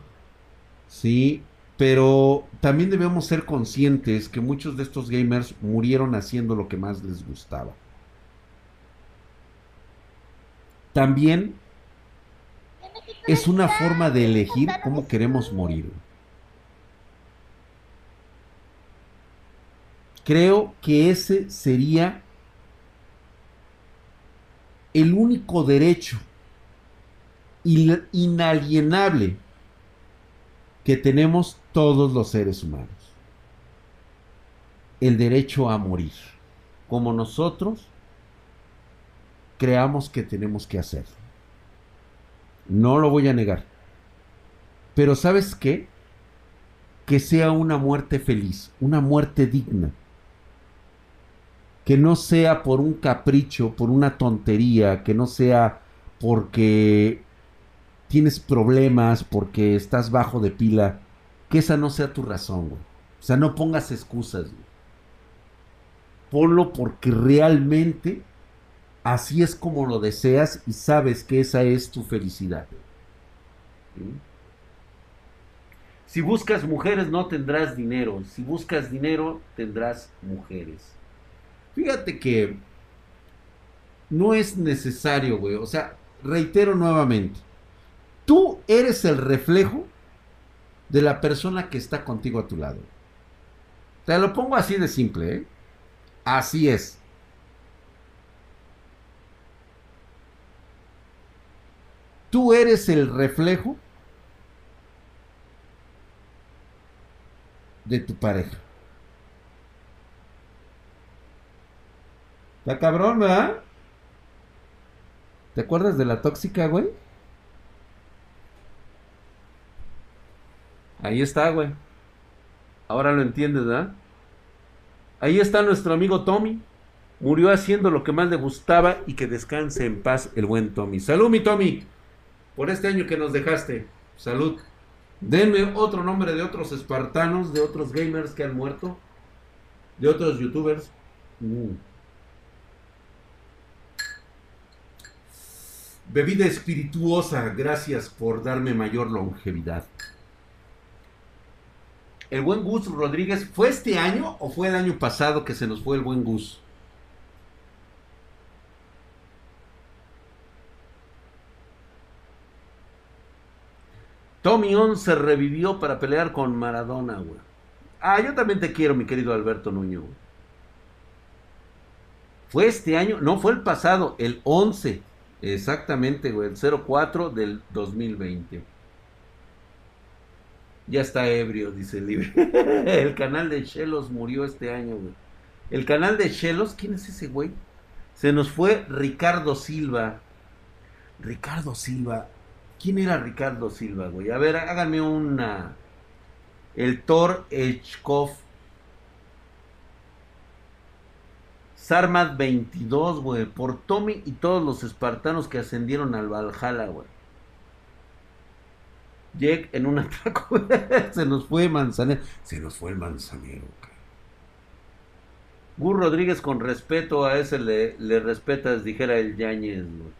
Sí, pero también debemos ser conscientes que muchos de estos gamers murieron haciendo lo que más les gustaba. También es una forma de elegir cómo queremos morir. Creo que ese sería el único derecho inalienable que tenemos todos los seres humanos. El derecho a morir. Como nosotros creamos que tenemos que hacer. No lo voy a negar. Pero ¿sabes qué? Que sea una muerte feliz, una muerte digna. Que no sea por un capricho, por una tontería, que no sea porque tienes problemas, porque estás bajo de pila, que esa no sea tu razón, güey. O sea, no pongas excusas. Ponlo porque realmente así es como lo deseas y sabes que esa es tu felicidad. ¿Sí? Si buscas mujeres no tendrás dinero. Si buscas dinero tendrás mujeres. Fíjate que no es necesario, güey. O sea, reitero nuevamente. Tú eres el reflejo de la persona que está contigo a tu lado. Te lo pongo así de simple, ¿eh? Así es. Tú eres el reflejo de tu pareja. Está cabrón, ¿verdad? ¿Te acuerdas de la tóxica, güey? Ahí está, güey. Ahora lo entiendes, ¿verdad? Ahí está nuestro amigo Tommy. Murió haciendo lo que más le gustaba y que descanse en paz el buen Tommy. Salud, mi Tommy. Por este año que nos dejaste. Salud. Denme otro nombre de otros espartanos, de otros gamers que han muerto. De otros youtubers. Mm. Bebida espirituosa, gracias por darme mayor longevidad. El buen Gus Rodríguez, ¿fue este año o fue el año pasado que se nos fue el buen Gus? Tommy 11 revivió para pelear con Maradona. Ah, yo también te quiero, mi querido Alberto Nuño. Fue este año, no, fue el pasado, el 11. Exactamente, güey, el 04 del 2020. Ya está ebrio, dice el libre. el canal de Chelos murió este año, güey. El canal de Chelos, ¿quién es ese güey? Se nos fue Ricardo Silva. Ricardo Silva. ¿Quién era Ricardo Silva, güey? A ver, háganme una. El Thor Echkov. Sarmat 22, güey. Por Tommy y todos los espartanos que ascendieron al Valhalla, güey. Jack en un atraco. Se nos fue Manzanero. Se nos fue el Manzanero, cara. Gus Rodríguez, con respeto a ese le, le respetas, dijera el Yañez, güey.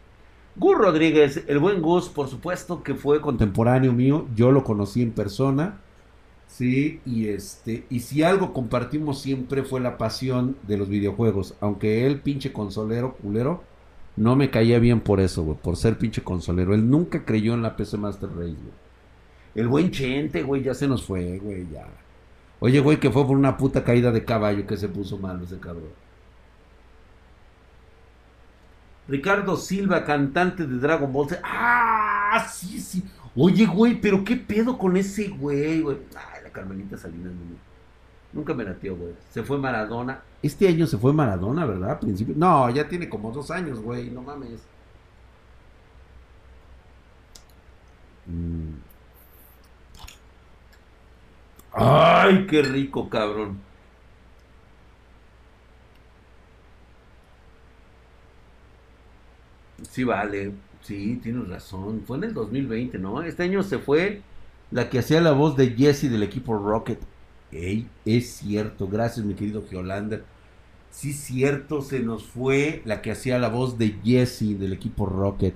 Gus Rodríguez, el buen Gus, por supuesto que fue contemporáneo mío. Yo lo conocí en persona. Sí, y este, y si algo compartimos siempre fue la pasión de los videojuegos. Aunque él, pinche consolero, culero, no me caía bien por eso, güey, por ser pinche consolero. Él nunca creyó en la PC Master Race, güey. El buen Chente, güey, ya se nos fue, güey, ya. Oye, güey, que fue por una puta caída de caballo que se puso malo ese cabrón. Ricardo Silva, cantante de Dragon Ball. ¡Ah! Sí, sí. Oye, güey, pero qué pedo con ese güey, güey. La Carmelita Salinas, Nunca me latió, güey. Se fue Maradona. Este año se fue Maradona, ¿verdad? Principio. No, ya tiene como dos años, güey. No mames. Mm. Ay, qué rico, cabrón. Sí, vale. Sí, tienes razón. Fue en el 2020, ¿no? Este año se fue la que hacía la voz de Jesse del equipo Rocket. Ey, es cierto. Gracias, mi querido Geolander. Sí, cierto, se nos fue la que hacía la voz de Jesse del equipo Rocket.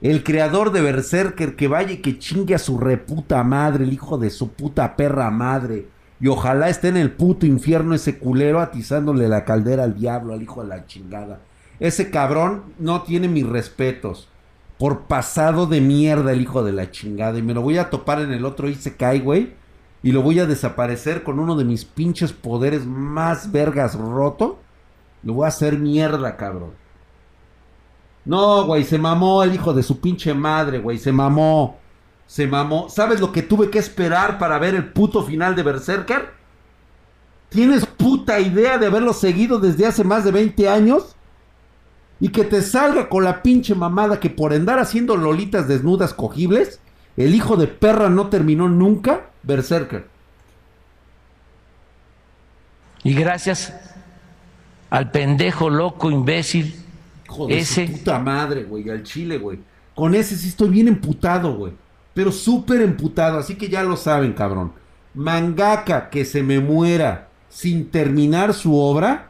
El creador de Berserker, que vaya y que chingue a su reputa madre, el hijo de su puta perra madre. Y ojalá esté en el puto infierno ese culero atizándole la caldera al diablo, al hijo de la chingada. Ese cabrón no tiene mis respetos. Por pasado de mierda el hijo de la chingada. Y me lo voy a topar en el otro y se cae, güey. Y lo voy a desaparecer con uno de mis pinches poderes más vergas roto. Lo voy a hacer mierda, cabrón. No, güey, se mamó el hijo de su pinche madre, güey, se mamó. Se mamó. ¿Sabes lo que tuve que esperar para ver el puto final de Berserker? ¿Tienes puta idea de haberlo seguido desde hace más de 20 años? Y que te salga con la pinche mamada que por andar haciendo lolitas desnudas cogibles, el hijo de perra no terminó nunca Berserker. Y gracias al pendejo loco imbécil Hijo de ese. su puta madre, güey, al chile, güey. Con ese sí estoy bien emputado, güey. Pero súper emputado, así que ya lo saben, cabrón. Mangaka que se me muera sin terminar su obra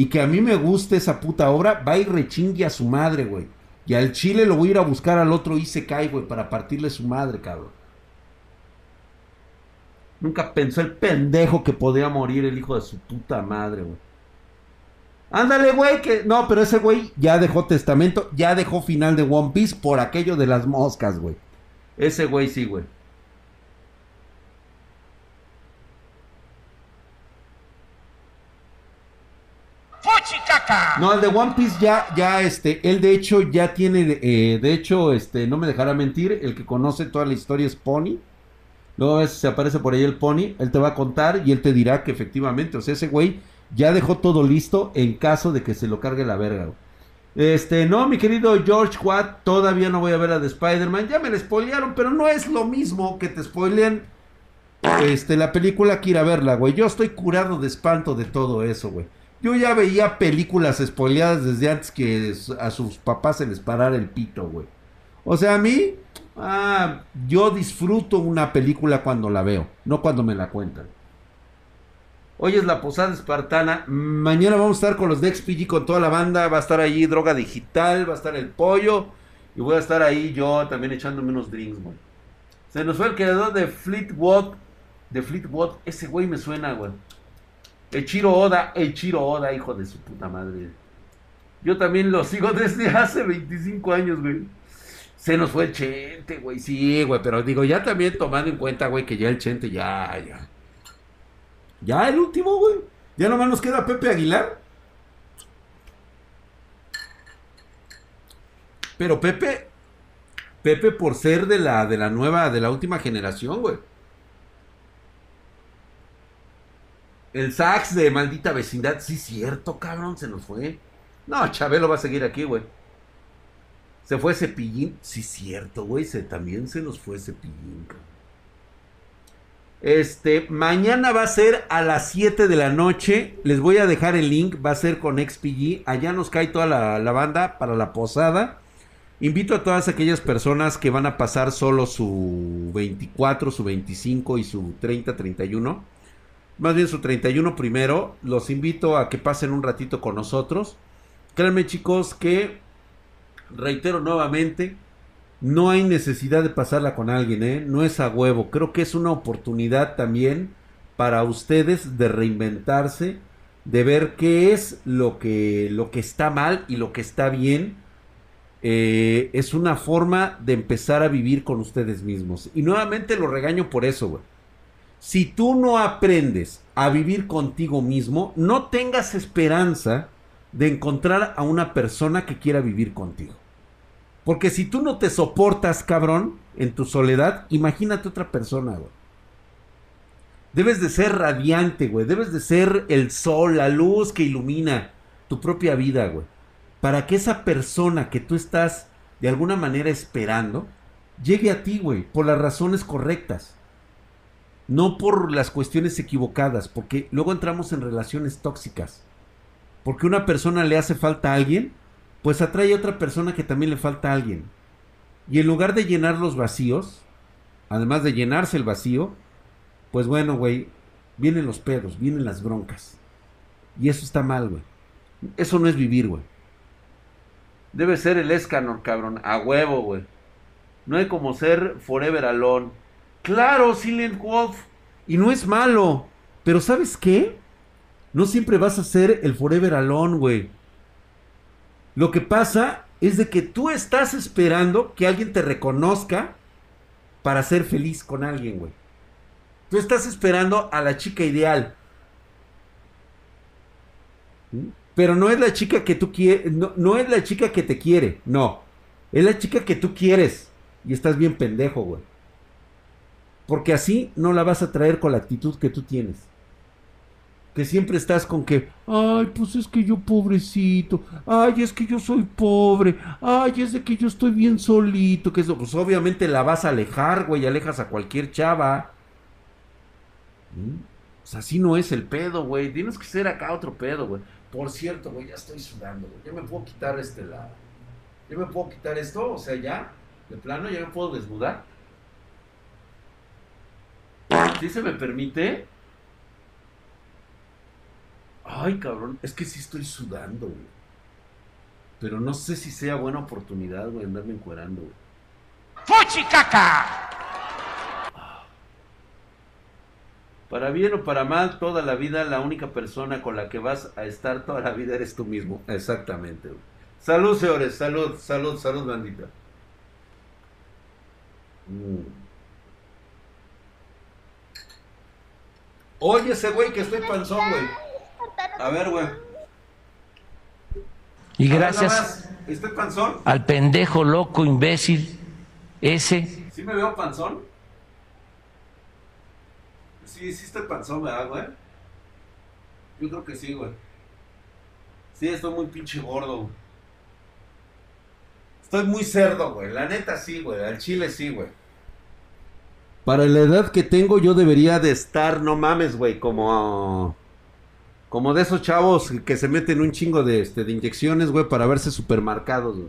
y que a mí me guste esa puta obra, va y rechingue a su madre, güey. Y al chile lo voy a ir a buscar al otro Isekai, güey, para partirle su madre, cabrón. Nunca pensó el pendejo que podía morir el hijo de su puta madre, güey. Ándale, güey, que... No, pero ese güey ya dejó testamento, ya dejó final de One Piece por aquello de las moscas, güey. Ese güey sí, güey. No, el de One Piece ya, ya, este, él de hecho ya tiene, eh, de hecho, este, no me dejará mentir, el que conoce toda la historia es Pony. Luego se aparece por ahí el Pony, él te va a contar y él te dirá que efectivamente, o sea, ese güey ya dejó todo listo en caso de que se lo cargue la verga. Este, no, mi querido George Watt, todavía no voy a ver la de Spider-Man. Ya me la spoilearon, pero no es lo mismo que te spoileen este, la película que ir a verla, güey. Yo estoy curado de espanto de todo eso, güey. Yo ya veía películas spoileadas desde antes que a sus papás se les parara el pito, güey. O sea, a mí, ah, yo disfruto una película cuando la veo, no cuando me la cuentan. Hoy es la posada espartana. Mañana vamos a estar con los de XPG con toda la banda. Va a estar ahí droga digital, va a estar el pollo. Y voy a estar ahí yo también echándome unos drinks, güey. Se nos fue el creador de Fleetwood. De Fleetwood. Ese güey me suena, güey. El Chiro Oda. El Chiro Oda, hijo de su puta madre. Yo también lo sigo desde hace 25 años, güey. Se nos fue el Chente, güey. Sí, güey. Pero digo, ya también tomando en cuenta, güey, que ya el Chente ya, ya. Ya el último, güey. Ya nomás nos queda Pepe Aguilar. Pero Pepe, Pepe por ser de la, de la nueva, de la última generación, güey. El sax de maldita vecindad, sí, cierto, cabrón, se nos fue. No, Chabelo va a seguir aquí, güey. Se fue Cepillín, sí, cierto, güey, se, también se nos fue Cepillín, cabrón. Este, mañana va a ser a las 7 de la noche. Les voy a dejar el link. Va a ser con XPG. Allá nos cae toda la, la, banda para la posada. Invito a todas aquellas personas que van a pasar solo su 24, su 25 y su 30, 31. Más bien su 31 primero. Los invito a que pasen un ratito con nosotros. Créanme chicos que, reitero nuevamente, no hay necesidad de pasarla con alguien, ¿eh? No es a huevo. Creo que es una oportunidad también para ustedes de reinventarse, de ver qué es lo que, lo que está mal y lo que está bien. Eh, es una forma de empezar a vivir con ustedes mismos. Y nuevamente lo regaño por eso, güey. Si tú no aprendes a vivir contigo mismo, no tengas esperanza de encontrar a una persona que quiera vivir contigo. Porque si tú no te soportas, cabrón, en tu soledad, imagínate otra persona, güey. Debes de ser radiante, güey. Debes de ser el sol, la luz que ilumina tu propia vida, güey. Para que esa persona que tú estás de alguna manera esperando, llegue a ti, güey, por las razones correctas. No por las cuestiones equivocadas, porque luego entramos en relaciones tóxicas. Porque una persona le hace falta a alguien pues atrae a otra persona que también le falta a alguien. Y en lugar de llenar los vacíos, además de llenarse el vacío, pues bueno, güey, vienen los pedos, vienen las broncas. Y eso está mal, güey. Eso no es vivir, güey. Debe ser el Escanor, cabrón. A huevo, güey. No hay como ser Forever Alone. Claro, Silent Wolf. Y no es malo. Pero ¿sabes qué? No siempre vas a ser el Forever Alone, güey. Lo que pasa es de que tú estás esperando que alguien te reconozca para ser feliz con alguien, güey. Tú estás esperando a la chica ideal. ¿Mm? Pero no es la chica que tú quieres, no, no es la chica que te quiere, no. Es la chica que tú quieres. Y estás bien pendejo, güey. Porque así no la vas a traer con la actitud que tú tienes. Que siempre estás con que, ay, pues es que yo pobrecito, ay, es que yo soy pobre, ay, es de que yo estoy bien solito, que eso, pues obviamente la vas a alejar, güey, alejas a cualquier chava. ¿Mm? Pues así no es el pedo, güey, tienes que ser acá otro pedo, güey. Por cierto, güey, ya estoy sudando, güey, ya me puedo quitar este la... Ya me puedo quitar esto, o sea, ya, de plano, ya me puedo desnudar. ¿Sí se me permite? Ay, cabrón, es que sí estoy sudando, güey. Pero no sé si sea buena oportunidad, güey, andarme encuerando, güey. ¡Fuchicaca! Para bien o para mal, toda la vida, la única persona con la que vas a estar toda la vida eres tú mismo. Exactamente, güey. Salud, señores, salud, salud, salud, bandita. Mm. Oye, ese güey que estoy panzón, güey. A ver, güey. Y ver, gracias. ¿Estoy panzón? al pendejo loco imbécil ese ¿Sí me veo panzón? Sí, sí estoy panzón, ¿verdad, güey? Yo creo que sí, güey. Sí, estoy muy pinche gordo. güey. Estoy muy cerdo, güey. La neta sí, güey. Al chile sí, güey. Para la edad que tengo yo debería de estar, no mames, güey, como... Como de esos chavos que se meten un chingo de, este, de inyecciones, güey, para verse supermercados, güey.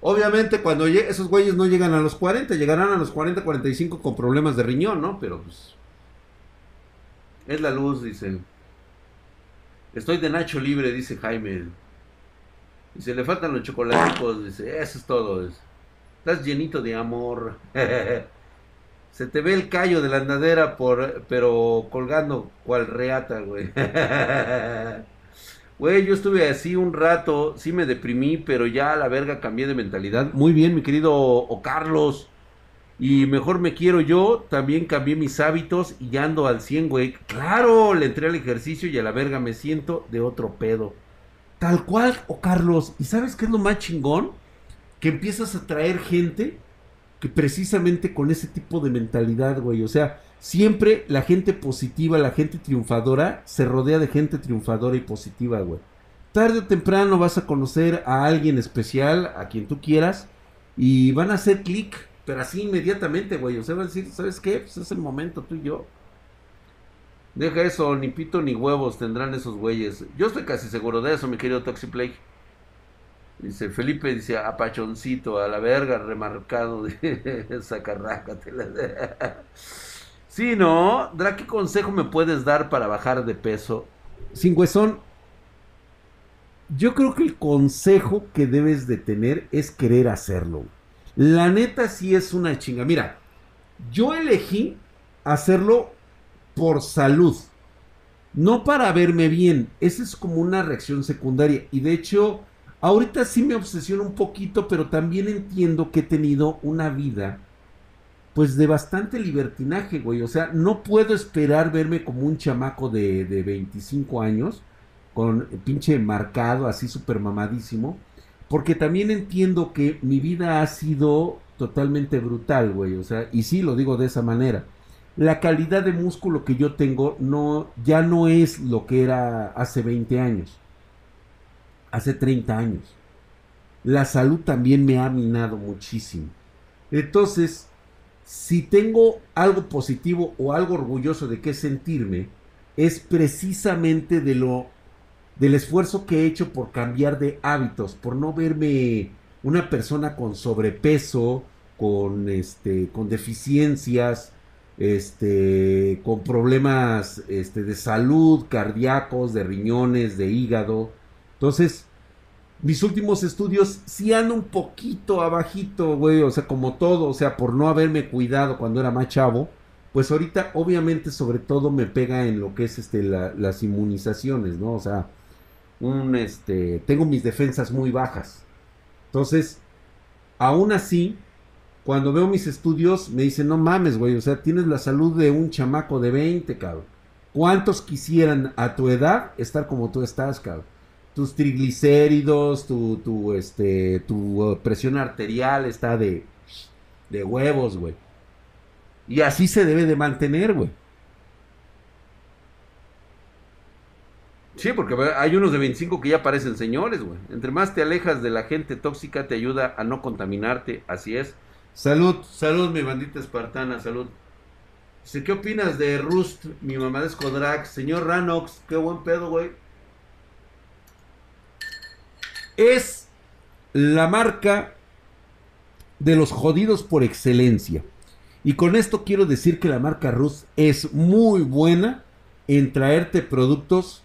Obviamente cuando esos güeyes no llegan a los 40, llegarán a los 40, 45 con problemas de riñón, ¿no? Pero pues... Es la luz, dice. Estoy de Nacho libre, dice Jaime. Dice, le faltan los chocolaticos, dice, eso es todo. dice. Estás llenito de amor. Se te ve el callo de la andadera, por, pero colgando cual reata, güey. Güey, yo estuve así un rato, sí me deprimí, pero ya a la verga cambié de mentalidad. Muy bien, mi querido O Carlos. Y mejor me quiero yo, también cambié mis hábitos y ya ando al 100, güey. Claro, le entré al ejercicio y a la verga me siento de otro pedo. Tal cual, O Carlos. ¿Y sabes qué es lo más chingón? Que empiezas a traer gente que precisamente con ese tipo de mentalidad, güey. O sea, siempre la gente positiva, la gente triunfadora, se rodea de gente triunfadora y positiva, güey. Tarde o temprano vas a conocer a alguien especial, a quien tú quieras, y van a hacer clic, pero así inmediatamente, güey. O sea, van a decir, ¿sabes qué? Pues es el momento, tú y yo. Deja eso, ni pito ni huevos tendrán esos güeyes. Yo estoy casi seguro de eso, mi querido Toxiplay. Dice Felipe, dice apachoncito, a la verga, remarcado de sacarrácatela. Sí, ¿no? Dra, ¿qué consejo me puedes dar para bajar de peso? Sin huesón, yo creo que el consejo que debes de tener es querer hacerlo. La neta sí es una chinga. Mira, yo elegí hacerlo por salud. No para verme bien. Esa es como una reacción secundaria. Y de hecho, ahorita sí me obsesiona un poquito, pero también entiendo que he tenido una vida pues de bastante libertinaje, güey. O sea, no puedo esperar verme como un chamaco de, de 25 años, con pinche marcado, así súper mamadísimo. Porque también entiendo que mi vida ha sido totalmente brutal, güey. O sea, y sí lo digo de esa manera. La calidad de músculo que yo tengo no, ya no es lo que era hace 20 años. Hace 30 años. La salud también me ha minado muchísimo. Entonces, si tengo algo positivo o algo orgulloso de qué sentirme, es precisamente de lo del esfuerzo que he hecho por cambiar de hábitos, por no verme una persona con sobrepeso, con este con deficiencias, este con problemas este de salud, cardíacos, de riñones, de hígado. Entonces, mis últimos estudios sí ando un poquito abajito, güey, o sea, como todo, o sea, por no haberme cuidado cuando era más chavo, pues ahorita obviamente sobre todo me pega en lo que es este la- las inmunizaciones, ¿no? O sea, un este tengo mis defensas muy bajas. Entonces, aún así, cuando veo mis estudios me dicen, "No mames, güey, o sea, tienes la salud de un chamaco de 20, cabrón." ¿Cuántos quisieran a tu edad estar como tú estás, cabrón? Tus triglicéridos, tu, tu, este, tu uh, presión arterial está de, de huevos, güey. Y así se debe de mantener, güey. Sí, porque hay unos de 25 que ya parecen señores, güey. Entre más te alejas de la gente tóxica, te ayuda a no contaminarte. Así es. Salud. Salud, mi bandita espartana, salud. Dice, ¿qué opinas de Rust, mi mamá de Skodrax? Señor Ranox, qué buen pedo, güey. Es la marca de los jodidos por excelencia. Y con esto quiero decir que la marca Rust es muy buena en traerte productos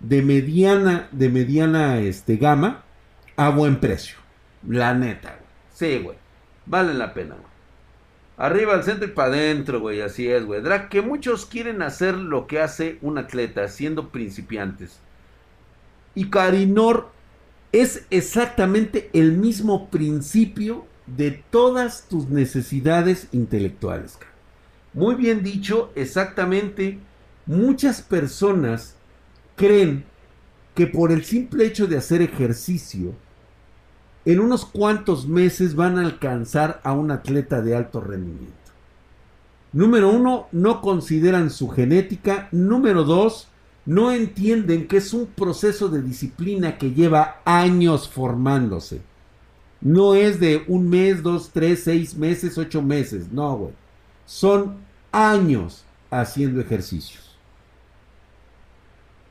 de mediana, de mediana este, gama a buen precio. La neta, güey. Sí, güey. Vale la pena, güey. Arriba al centro y para adentro, güey. Así es, güey. Drag, que muchos quieren hacer lo que hace un atleta siendo principiantes. Y Carinor es exactamente el mismo principio de todas tus necesidades intelectuales. Muy bien dicho, exactamente. Muchas personas creen que por el simple hecho de hacer ejercicio, en unos cuantos meses van a alcanzar a un atleta de alto rendimiento. Número uno, no consideran su genética. Número dos, no entienden que es un proceso de disciplina que lleva años formándose. No es de un mes, dos, tres, seis meses, ocho meses. No, güey. Son años haciendo ejercicios.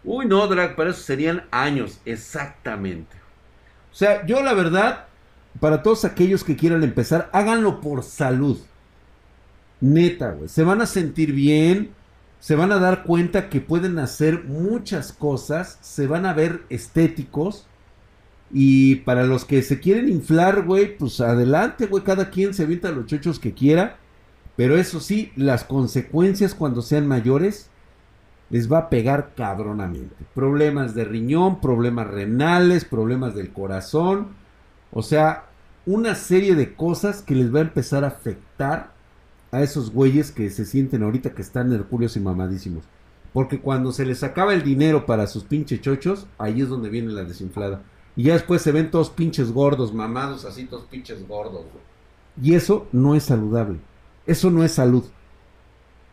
Uy, no, Drag, para eso serían años, exactamente. O sea, yo la verdad, para todos aquellos que quieran empezar, háganlo por salud. Neta, güey. Se van a sentir bien, se van a dar cuenta que pueden hacer muchas cosas, se van a ver estéticos. Y para los que se quieren inflar, güey, pues adelante, güey, cada quien se avienta los chochos que quiera. Pero eso sí, las consecuencias cuando sean mayores les va a pegar cabronamente. Problemas de riñón, problemas renales, problemas del corazón. O sea, una serie de cosas que les va a empezar a afectar a esos güeyes que se sienten ahorita que están hercúleos y mamadísimos. Porque cuando se les acaba el dinero para sus pinches chochos, ahí es donde viene la desinflada. Y ya después se ven todos pinches gordos, mamados así, todos pinches gordos, Y eso no es saludable. Eso no es salud.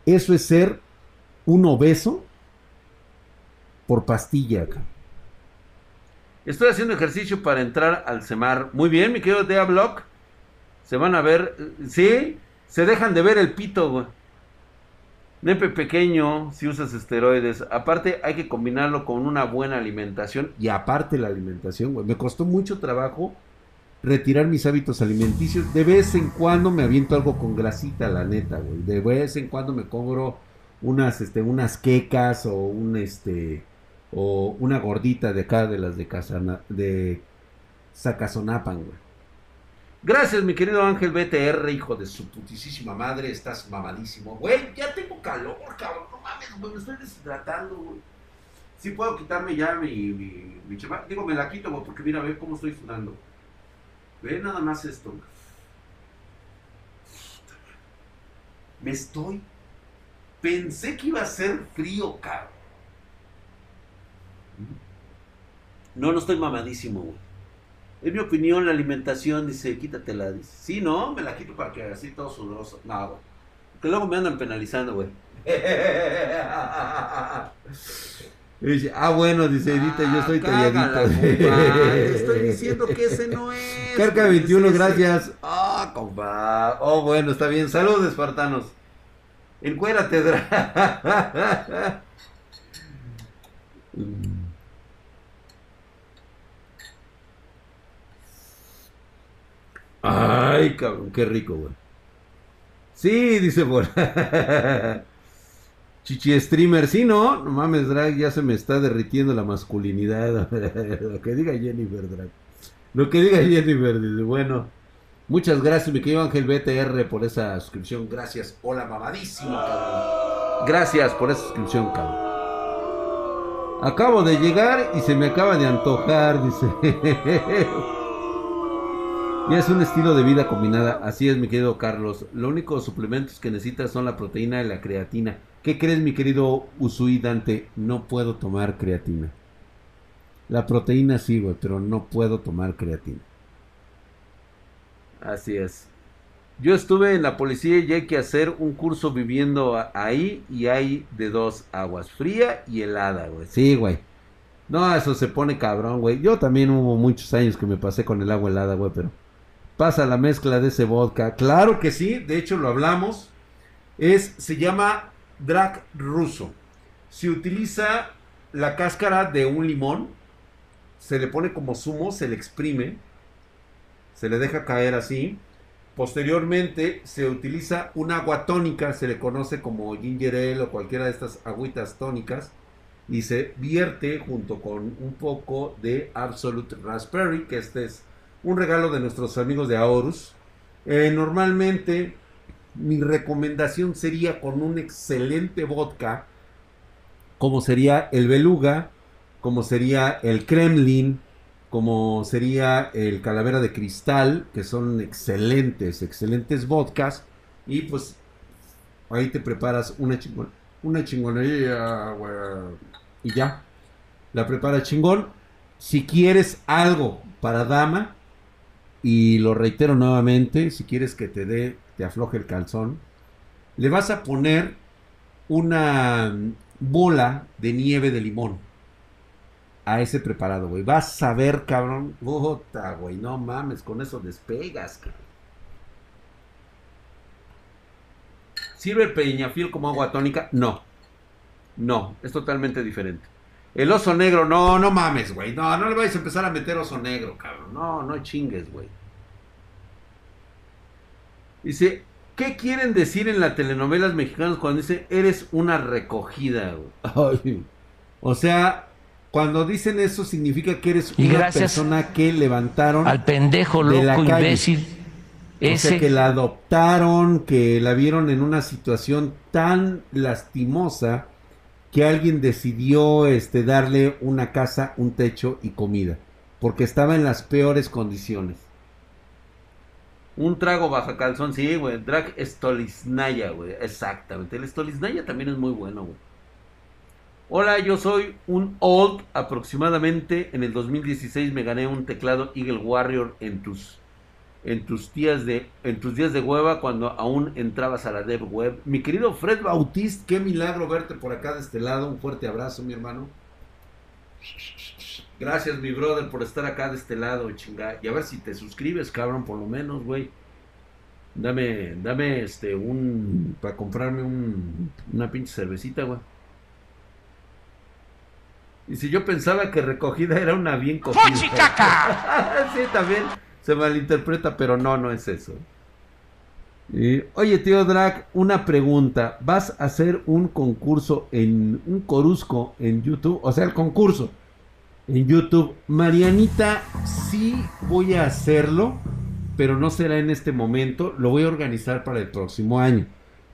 Eso es ser un obeso por pastilla acá. Estoy haciendo ejercicio para entrar al CEMAR. Muy bien, mi querido Dea Block. Se van a ver. Sí, se dejan de ver el pito, güey. Nepe pequeño, si usas esteroides. Aparte, hay que combinarlo con una buena alimentación. Y aparte la alimentación, güey. Me costó mucho trabajo retirar mis hábitos alimenticios. De vez en cuando me aviento algo con grasita, la neta, güey. De vez en cuando me cobro unas, este, unas quecas o un, este, o una gordita de acá de las de Casana, de Sacazonapan, güey. Gracias, mi querido Ángel BTR, hijo de su putísima madre. Estás mamadísimo. Güey, ya tengo calor, cabrón. No mames, me estoy deshidratando, güey. Sí puedo quitarme ya mi, mi, mi Digo, me la quito, güey, porque mira, ve cómo estoy sudando. Ve nada más esto. Me estoy... Pensé que iba a ser frío, cabrón. No, no estoy mamadísimo, güey. En mi opinión, la alimentación, dice, quítatela. Dice, sí, no, me la quito para que así todo sudoroso. No, güey. Que luego me andan penalizando, güey. Dice, ah, bueno, dice Edita, yo estoy ah, Te estoy diciendo que ese no es. Carca 21, gracias. Ah, compa. Oh, bueno, está bien. Saludos, espartanos. Encuérate, Dra. Ay, cabrón, qué rico, güey. Sí, dice por. Chichi streamer, sí, no, no mames, Drag, ya se me está derritiendo la masculinidad. Lo que diga Jennifer, Drag. Lo que diga Jennifer, dice, bueno. Muchas gracias, mi querido Ángel BTR, por esa suscripción. Gracias. Hola, mamadísimo, cabrón. Gracias por esa suscripción, cabrón. Acabo de llegar y se me acaba de antojar, dice. Y es un estilo de vida combinada. Así es, mi querido Carlos. Los únicos suplementos que necesitas son la proteína y la creatina. ¿Qué crees, mi querido Usui Dante? No puedo tomar creatina. La proteína sí, güey, pero no puedo tomar creatina. Así es. Yo estuve en la policía y hay que hacer un curso viviendo ahí y hay de dos aguas, fría y helada, güey. Sí, güey. No, eso se pone cabrón, güey. Yo también hubo muchos años que me pasé con el agua helada, güey, pero pasa la mezcla de ese vodka. Claro que sí, de hecho lo hablamos. Es, se llama drag ruso. Se utiliza la cáscara de un limón, se le pone como zumo, se le exprime, se le deja caer así. Posteriormente se utiliza un agua tónica, se le conoce como ginger ale o cualquiera de estas agüitas tónicas y se vierte junto con un poco de Absolute Raspberry, que este es un regalo de nuestros amigos de Aorus. Eh, normalmente mi recomendación sería con un excelente vodka, como sería el Beluga, como sería el Kremlin, como sería el Calavera de Cristal, que son excelentes, excelentes vodkas. Y pues ahí te preparas una, chingon una chingonería. Y ya. La preparas chingón. Si quieres algo para dama, y lo reitero nuevamente, si quieres que te dé, te afloje el calzón, le vas a poner una bola de nieve de limón a ese preparado, güey. Vas a ver, cabrón. Puta, güey. No mames, con eso despegas, cabrón. ¿Sirve el peñafil como agua tónica? No. No, es totalmente diferente. El oso negro, no, no mames, güey. No, no le vais a empezar a meter oso negro, cabrón. No, no chingues, güey. Dice, ¿qué quieren decir en las telenovelas mexicanas cuando dice eres una recogida, güey? O sea, cuando dicen eso significa que eres Y una persona que levantaron Al pendejo, de la loco, calle. imbécil. o Ese. sea, que la adoptaron, que la vieron en una situación tan lastimosa que alguien decidió este, darle una casa, un techo y comida. Porque estaba en las peores condiciones. Un trago baja calzón, sí, güey. Drag Stoliznaya, güey. Exactamente. El Stoliznaya también es muy bueno, güey. Hola, yo soy un old. Aproximadamente en el 2016 me gané un teclado Eagle Warrior en tus en tus días de en tus días de hueva cuando aún entrabas a la dev web. Mi querido Fred Bautista, qué milagro verte por acá de este lado. Un fuerte abrazo, mi hermano. Gracias, mi brother, por estar acá de este lado, chingada. Y a ver si te suscribes, cabrón, por lo menos, güey. Dame, dame, este, un... Para comprarme un... Una pinche cervecita, güey. Y si yo pensaba que recogida era una bien cogida. sí, también se malinterpreta, pero no, no es eso. Oye, tío Drag, una pregunta. ¿Vas a hacer un concurso en... Un corusco en YouTube? O sea, el concurso en YouTube. Marianita, sí voy a hacerlo, pero no será en este momento. Lo voy a organizar para el próximo año.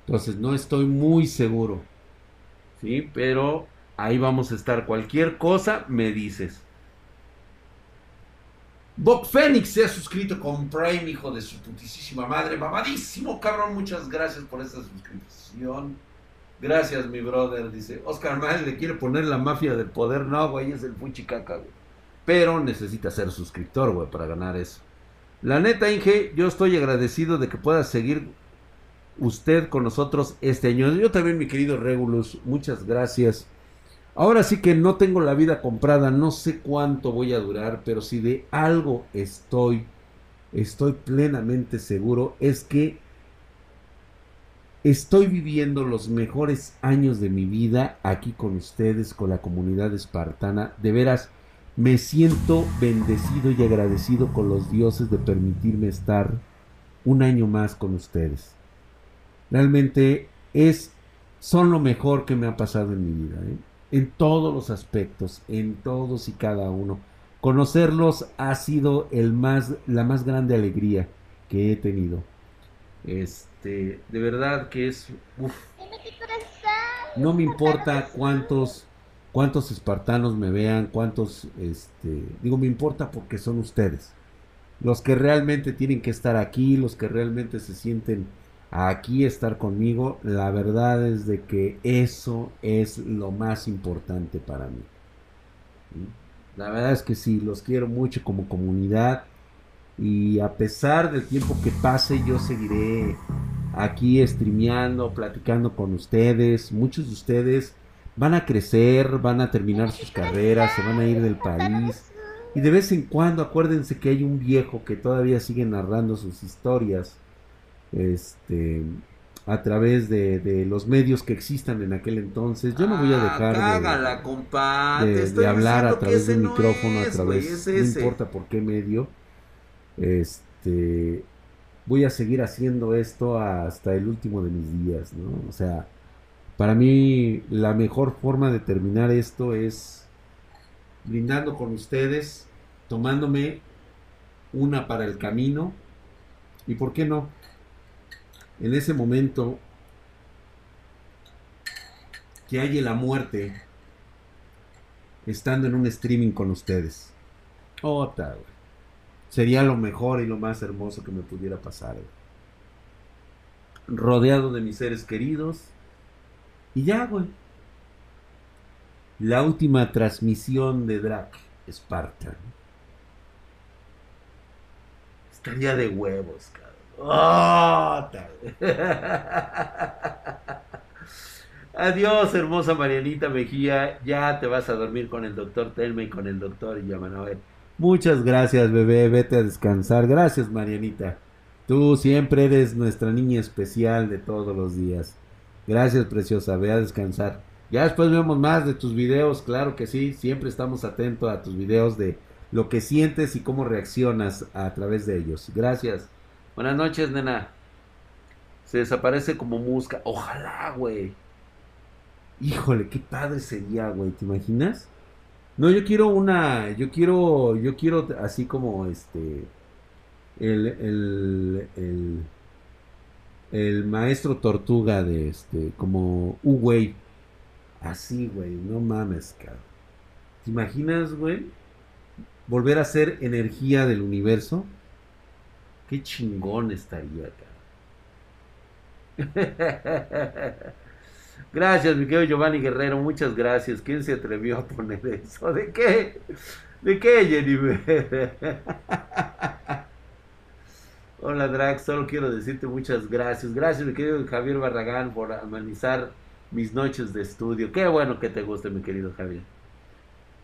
Entonces, no estoy muy seguro. Sí, pero ahí vamos a estar. Cualquier cosa me dices. Bob Fénix se ha suscrito con Prime, hijo de su putísima madre. Mamadísimo, cabrón. Muchas gracias por esta suscripción. Gracias, mi brother. Dice, Oscar Mayer le quiere poner la mafia del poder. No, güey, es el fuchicaca, güey. Pero necesita ser suscriptor, güey, para ganar eso. La neta, Inge, yo estoy agradecido de que pueda seguir usted con nosotros este año. Yo también, mi querido Regulus, muchas gracias. Ahora sí que no tengo la vida comprada, no sé cuánto voy a durar, pero si de algo estoy, estoy plenamente seguro, es que estoy viviendo los mejores años de mi vida aquí con ustedes, con la comunidad espartana. De veras, me siento bendecido y agradecido con los dioses de permitirme estar un año más con ustedes. Realmente es, son lo mejor que me ha pasado en mi vida, ¿eh? En todos los aspectos, en todos y cada uno. Conocerlos ha sido el más, la más grande alegría que he tenido. Este, de verdad que es, uf, no me importa cuántos, cuántos espartanos me vean, cuántos, este, digo, me importa porque son ustedes. Los que realmente tienen que estar aquí, los que realmente se sienten aquí estar conmigo. La verdad es de que eso es lo más importante para mí. La verdad es que sí, los quiero mucho como comunidad. Y a pesar del tiempo que pase, yo seguiré aquí streameando, platicando con ustedes. Muchos de ustedes van a crecer, van a terminar sus carreras, se van a ir del país. Y de vez en cuando acuérdense que hay un viejo que todavía sigue narrando sus historias. Este a través de, los medios que existan en aquel entonces. Yo no voy a dejar de, hablar a través de un micrófono, a través, no importa por qué medio. Este, voy a seguir haciendo esto hasta el último de mis días, ¿no? O sea, para mí la mejor forma de terminar esto es brindando con ustedes, tomándome una para el camino y por qué no en ese momento que haya la muerte estando en un streaming con ustedes. Otra, Sería lo mejor y lo más hermoso que me pudiera pasar. Rodeado de mis seres queridos. Y ya, güey. La última transmisión de Drac Spartan. Estaría de huevos. Oh, Adiós, hermosa Marianita Mejía. Ya te vas a dormir con el doctor Telma y con el doctor Yamanoel. Muchas gracias, bebé. Vete a descansar. Gracias, Marianita. Tú siempre eres nuestra niña especial de todos los días. Gracias, preciosa. Ve a descansar. Ya después vemos más de tus videos, claro que sí. Siempre estamos atentos a tus videos de lo que sientes y cómo reaccionas a través de ellos. Gracias. Buenas noches, nena. Se desaparece como musca. Ojalá, güey. Híjole, qué padre sería, güey. ¿Te imaginas? No, yo quiero una. Yo quiero. Yo quiero así como este. El. El. El, el maestro tortuga de este. Como. Uh, güey. Así, güey. No mames, cabrón. ¿Te imaginas, güey? Volver a ser energía del universo. Qué chingón estaría acá. gracias, mi querido Giovanni Guerrero, muchas gracias. ¿Quién se atrevió a poner eso? ¿De qué? ¿De qué, Jennifer? Hola, Drax, solo quiero decirte muchas gracias. Gracias, mi querido Javier Barragán, por amenizar mis noches de estudio. Qué bueno que te guste, mi querido Javier.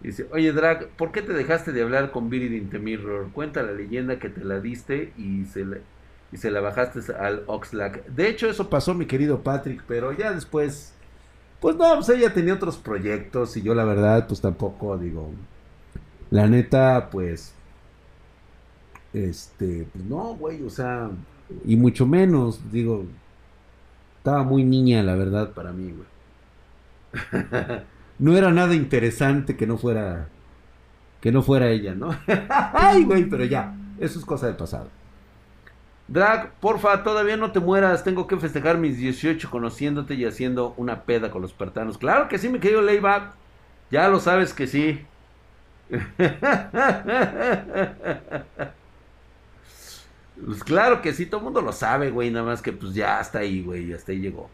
Dice, oye Drag, ¿por qué te dejaste de hablar con Viridin the Mirror? Cuenta la leyenda que te la diste y se la, bajaste al Oxlack. De hecho, eso pasó, mi querido Patrick, pero ya después, pues no, pues ella tenía otros proyectos y yo la verdad, pues tampoco, digo, la neta, pues, este, pues no, güey, o sea, y mucho menos, digo, estaba muy niña, la verdad, para mí, güey. no era nada interesante que no fuera que no fuera ella, ¿no? Ay, güey, pero ya, eso es cosa del pasado. Drag, porfa, todavía no te mueras. Tengo que festejar mis 18 conociéndote y haciendo una peda con los partanos. Claro que sí, mi querido Layback. Ya lo sabes que sí. pues claro que sí, todo el mundo lo sabe, güey. Nada más que pues ya está ahí, güey. Hasta ahí llegó.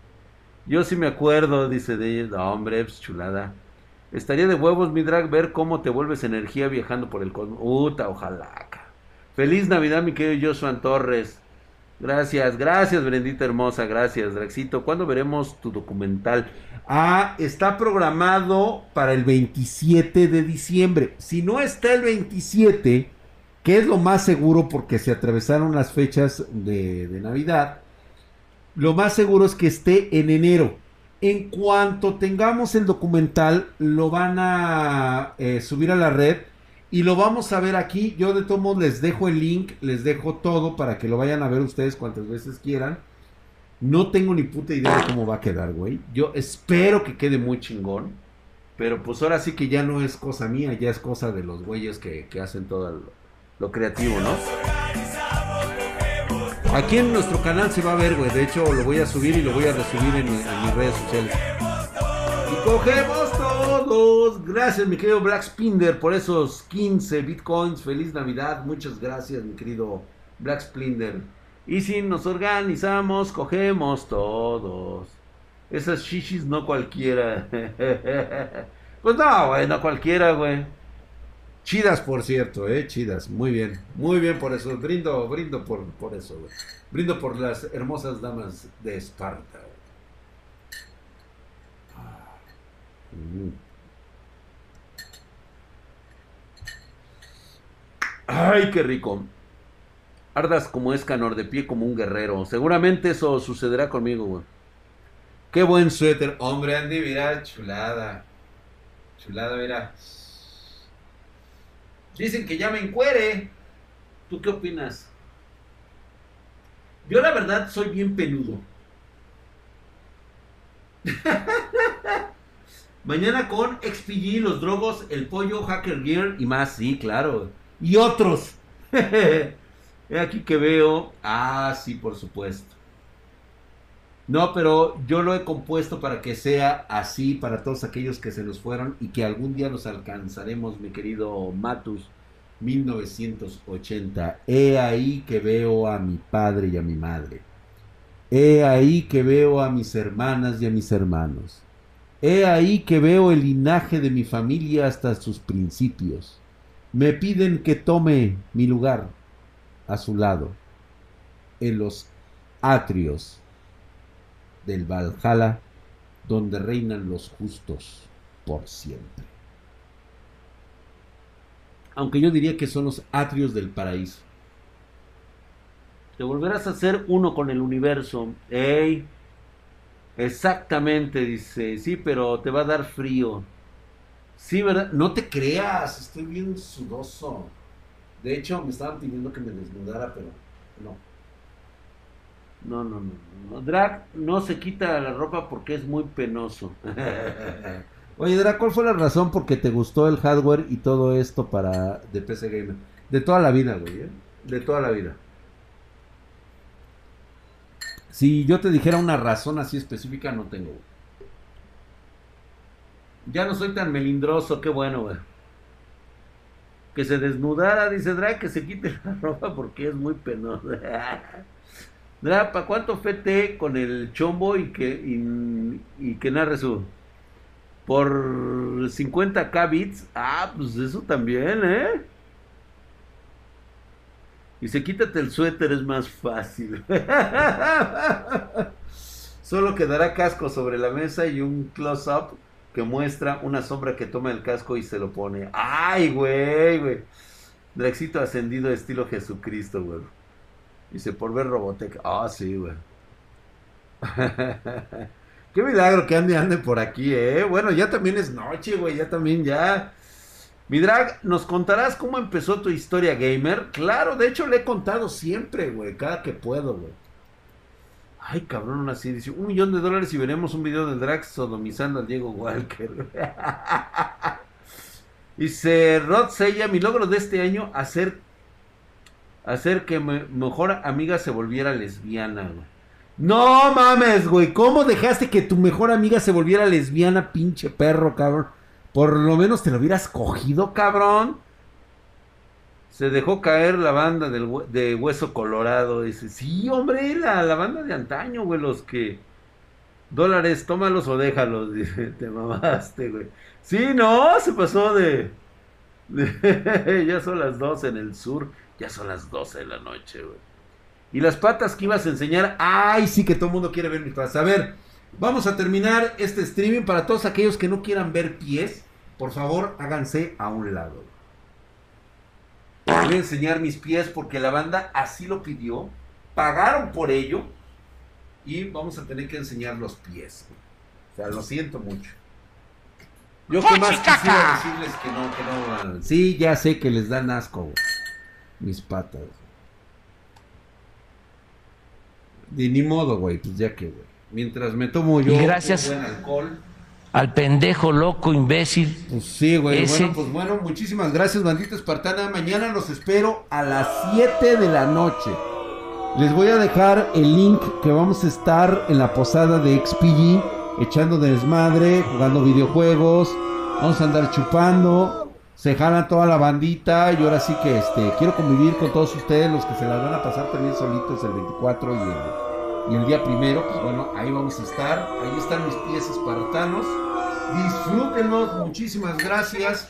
Yo sí me acuerdo, dice de no, hombre, pues chulada. Estaría de huevos, mi drag, ver cómo te vuelves energía viajando por el cosmos. Uta, ojalá. Feliz Navidad, mi querido Josuan Torres. Gracias, gracias, Brendita hermosa, gracias, Draxito. ¿Cuándo veremos tu documental? Ah, está programado para el 27 de diciembre. Si no está el 27, que es lo más seguro porque se atravesaron las fechas de, de Navidad, lo más seguro es que esté en enero. En cuanto tengamos el documental, lo van a eh, subir a la red y lo vamos a ver aquí. Yo de todos modos les dejo el link, les dejo todo para que lo vayan a ver ustedes cuantas veces quieran. No tengo ni puta idea de cómo va a quedar, güey. Yo espero que quede muy chingón. Pero pues ahora sí que ya no es cosa mía, ya es cosa de los güeyes que, hacen todo lo, lo creativo, ¿no? Aquí en nuestro canal se va a ver, güey. De hecho, lo voy a subir y lo voy a resubir en, mis redes sociales. Y cogemos todos. Gracias, mi querido Black Spinder, por esos 15 bitcoins. Feliz Navidad. Muchas gracias, mi querido Black Splinder. Y si nos organizamos, cogemos todos. Esas shishis no cualquiera. pues no, güey, no cualquiera, güey. Chidas, por cierto, eh, chidas. Muy bien, muy bien por eso. Brindo, brindo por, por eso, güey. Brindo por las hermosas damas de Esparta. Ah. Mm. Ay, qué rico. Ardas como escanor, de pie como un guerrero. Seguramente eso sucederá conmigo, güey. Qué buen suéter. Hombre, Andy, mira, chulada. Chulada, mira. Dicen que ya me encuere. ¿Tú qué opinas? Yo la verdad soy bien peludo. Mañana con XPG, los drogos, el pollo, Hacker Gear y más, sí, claro. Y otros. aquí que veo. Ah, sí, por supuesto. No, pero yo lo he compuesto para que sea así para todos aquellos que se nos fueron y que algún día los alcanzaremos, mi querido Matus. 1980. He ahí que veo a mi padre y a mi madre. He ahí que veo a mis hermanas y a mis hermanos. He ahí que veo el linaje de mi familia hasta sus principios. Me piden que tome mi lugar a su lado en los atrios del Valhalla donde reinan los justos por siempre. Aunque yo diría que son los atrios del paraíso. Te volverás a ser uno con el universo. ¡Ey! Exactamente, dice. Sí, pero te va a dar frío. Sí, ¿verdad? No te creas, estoy bien sudoso. De hecho, me estaban pidiendo que me desnudara, pero no. No, no, no. Drag no se quita la ropa porque es muy penoso. Oye, Drag, ¿cuál fue la razón por qué te gustó el hardware y todo esto para de PC Gamer? De toda la vida, güey, ¿eh? De toda la vida. Si yo te dijera una razón así específica, no tengo. Ya no soy tan melindroso, qué bueno, güey. Que se desnudara, dice Drag, que se quite la ropa porque es muy penoso. Drag, ¿para cuánto fete con el chombo y que, y, que narre su... Por 50k bits? Ah, pues eso también, ¿eh? Y se quítate el suéter, es más fácil. Solo quedará casco sobre la mesa y un close-up que muestra una sombra que toma el casco y se lo pone. ¡Ay, güey, güey! Drexito ascendido estilo Jesucristo, güey. Dice, por ver Robotech. Ah, sí, güey. Qué milagro que ande, ande por aquí, eh. Bueno, ya también es noche, güey. Ya también, ya. Mi drag, ¿nos contarás cómo empezó tu historia gamer? Claro, de hecho le he contado siempre, güey. Cada que puedo, güey. Ay, cabrón, así dice, un millón de dólares y veremos un video de Drax sodomizando al Diego Walker. dice Rod Sella, mi logro de este año, hacer, hacer que mi mejor amiga se volviera lesbiana, güey. No mames, güey, ¿cómo dejaste que tu mejor amiga se volviera lesbiana, pinche perro, cabrón? Por lo menos te lo hubieras cogido, cabrón. Se dejó caer la banda del, de Hueso Colorado. Dice, sí, hombre, la, la banda de antaño, güey, los que... Dólares, tómalos o déjalos. Dice, te mamaste, güey. Sí, no, se pasó de... ya son las 12 en el sur. Ya son las 12 de la noche, güey. Y las patas que ibas a enseñar. Ay, sí que todo el mundo quiere ver mis patas. A ver, vamos a terminar este streaming. Para todos aquellos que no quieran ver pies, por favor, háganse a un lado. Voy a enseñar mis pies porque la banda así lo pidió. Pagaron por ello. Y vamos a tener que enseñar los pies. O sea, lo siento mucho. Yo que más quisiera decirles que no, que no. Sí, ya sé que les dan asco. Mis patas. De ni modo, güey. Pues ya que, güey. Mientras me tomo yo gracias. buen alcohol al pendejo loco imbécil. Pues sí, güey. Bueno, pues bueno, muchísimas gracias, bandita espartana. Mañana los espero a las 7 de la noche. Les voy a dejar el link que vamos a estar en la posada de XPG, echando desmadre, jugando videojuegos. Vamos a andar chupando. Se jalan toda la bandita y ahora sí que este quiero convivir con todos ustedes, los que se las van a pasar también solitos el 24 y el, día primero, pues bueno, ahí vamos a estar, ahí están mis pies espartanos, disfrútenlos, muchísimas gracias,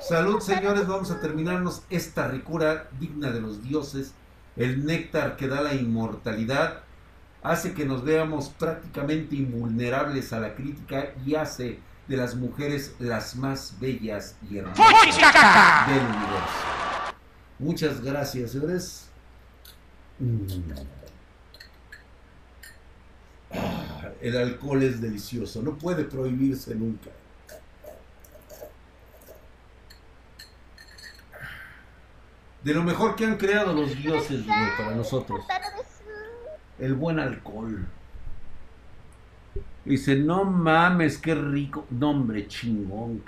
salud señores, vamos a terminarnos esta ricura digna de los dioses, el néctar que da la inmortalidad, hace que nos veamos prácticamente invulnerables a la crítica y hace de las mujeres las más bellas y hermosas del universo. Muchas gracias, señores. Ah, el alcohol es delicioso, no puede prohibirse nunca. De lo mejor que han creado los dioses güey, para nosotros. El buen alcohol. Dice, no mames, qué rico. No, hombre, chingón.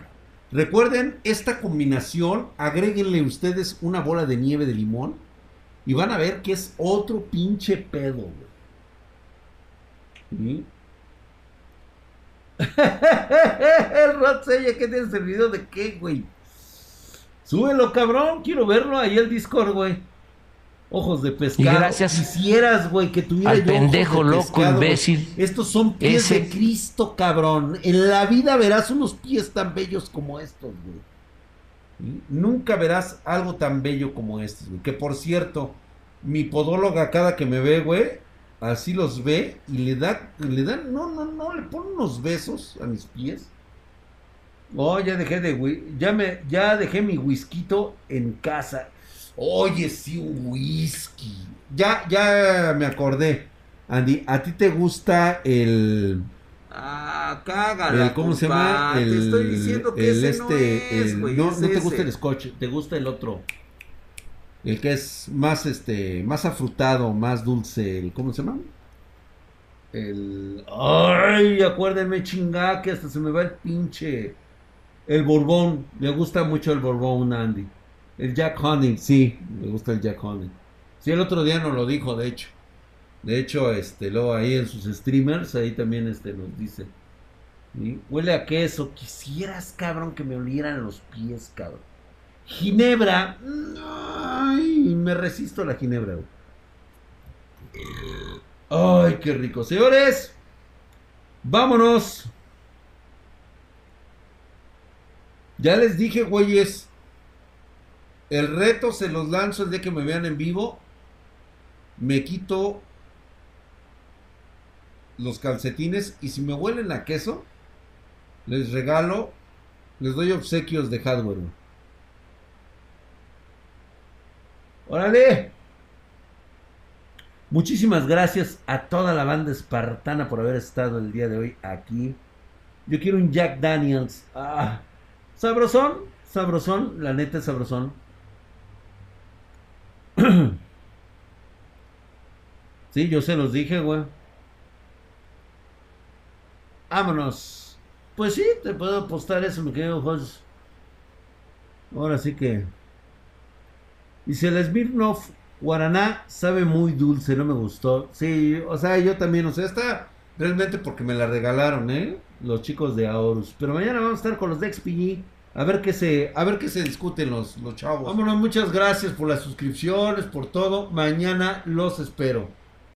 Recuerden esta combinación, agréguenle ustedes una bola de nieve de limón y van a ver que es otro pinche pedo, güey. ¿Sí? El Rotsella, ¿qué tienes el video de qué, güey? Súbelo, cabrón, quiero verlo ahí el Discord, güey. Ojos de pescado. Y gracias Quisieras, güey, que tuviera al yo ojos pendejo de loco, pescado, imbécil. Estos son pies Ese- de Cristo, cabrón. En la vida verás unos pies tan bellos como estos, güey. Nunca verás algo tan bello como estos, güey. Que por cierto, mi podóloga cada que me ve, güey, así los ve y le da, le dan, no, no, no, le pone unos besos a mis pies. Oh, ya dejé de, ya me, ya dejé mi whisky en casa. Oye, sí, un whisky. Ya, ya me acordé. Andy, ¿a ti te gusta el, Ah, cágala. el ¿cómo se llama? El, Te estoy diciendo que el ese no es, güey, no, no te ese. gusta el scotch, te gusta el otro. El que es más este, más afrutado, más dulce, el ¿cómo se llama? El ay, acuérdenme chingá que hasta se me va el pinche el Borbón, me gusta mucho el Borbón, Andy. El Jack Honey, sí, me gusta el Jack Honey. Sí, el otro día nos lo dijo, de hecho. De hecho, este, luego ahí en sus streamers, ahí también este, nos dice. Huele a queso. Quisieras, cabrón, que me olieran los pies, cabrón. Ginebra. Ay, me resisto a la ginebra. Ay, qué rico. Señores, vámonos. Ya les dije, güeyes. El reto se los lanzo el día que me vean en vivo. Me quito los calcetines y si me huelen a queso, les regalo, les doy obsequios de hardware. ¡Órale! Muchísimas gracias a toda la banda espartana por haber estado el día de hoy aquí. Yo quiero un Jack Daniels. Ah, sabrosón, sabrosón, la neta es sabrosón. Sí, yo se los dije, güey. Vámonos. Pues sí, te puedo apostar eso, mi querido Jos. Ahora sí que. Dice el Smirnoff Guaraná sabe muy dulce, no me gustó. Sí, o sea, yo también, o sea, está realmente porque me la regalaron, ¿eh? Los chicos de Aorus. Pero mañana vamos a estar con los de XPG. A ver qué se, a ver qué se discuten los, los chavos. Vámonos, muchas gracias por las suscripciones, por todo. Mañana los espero.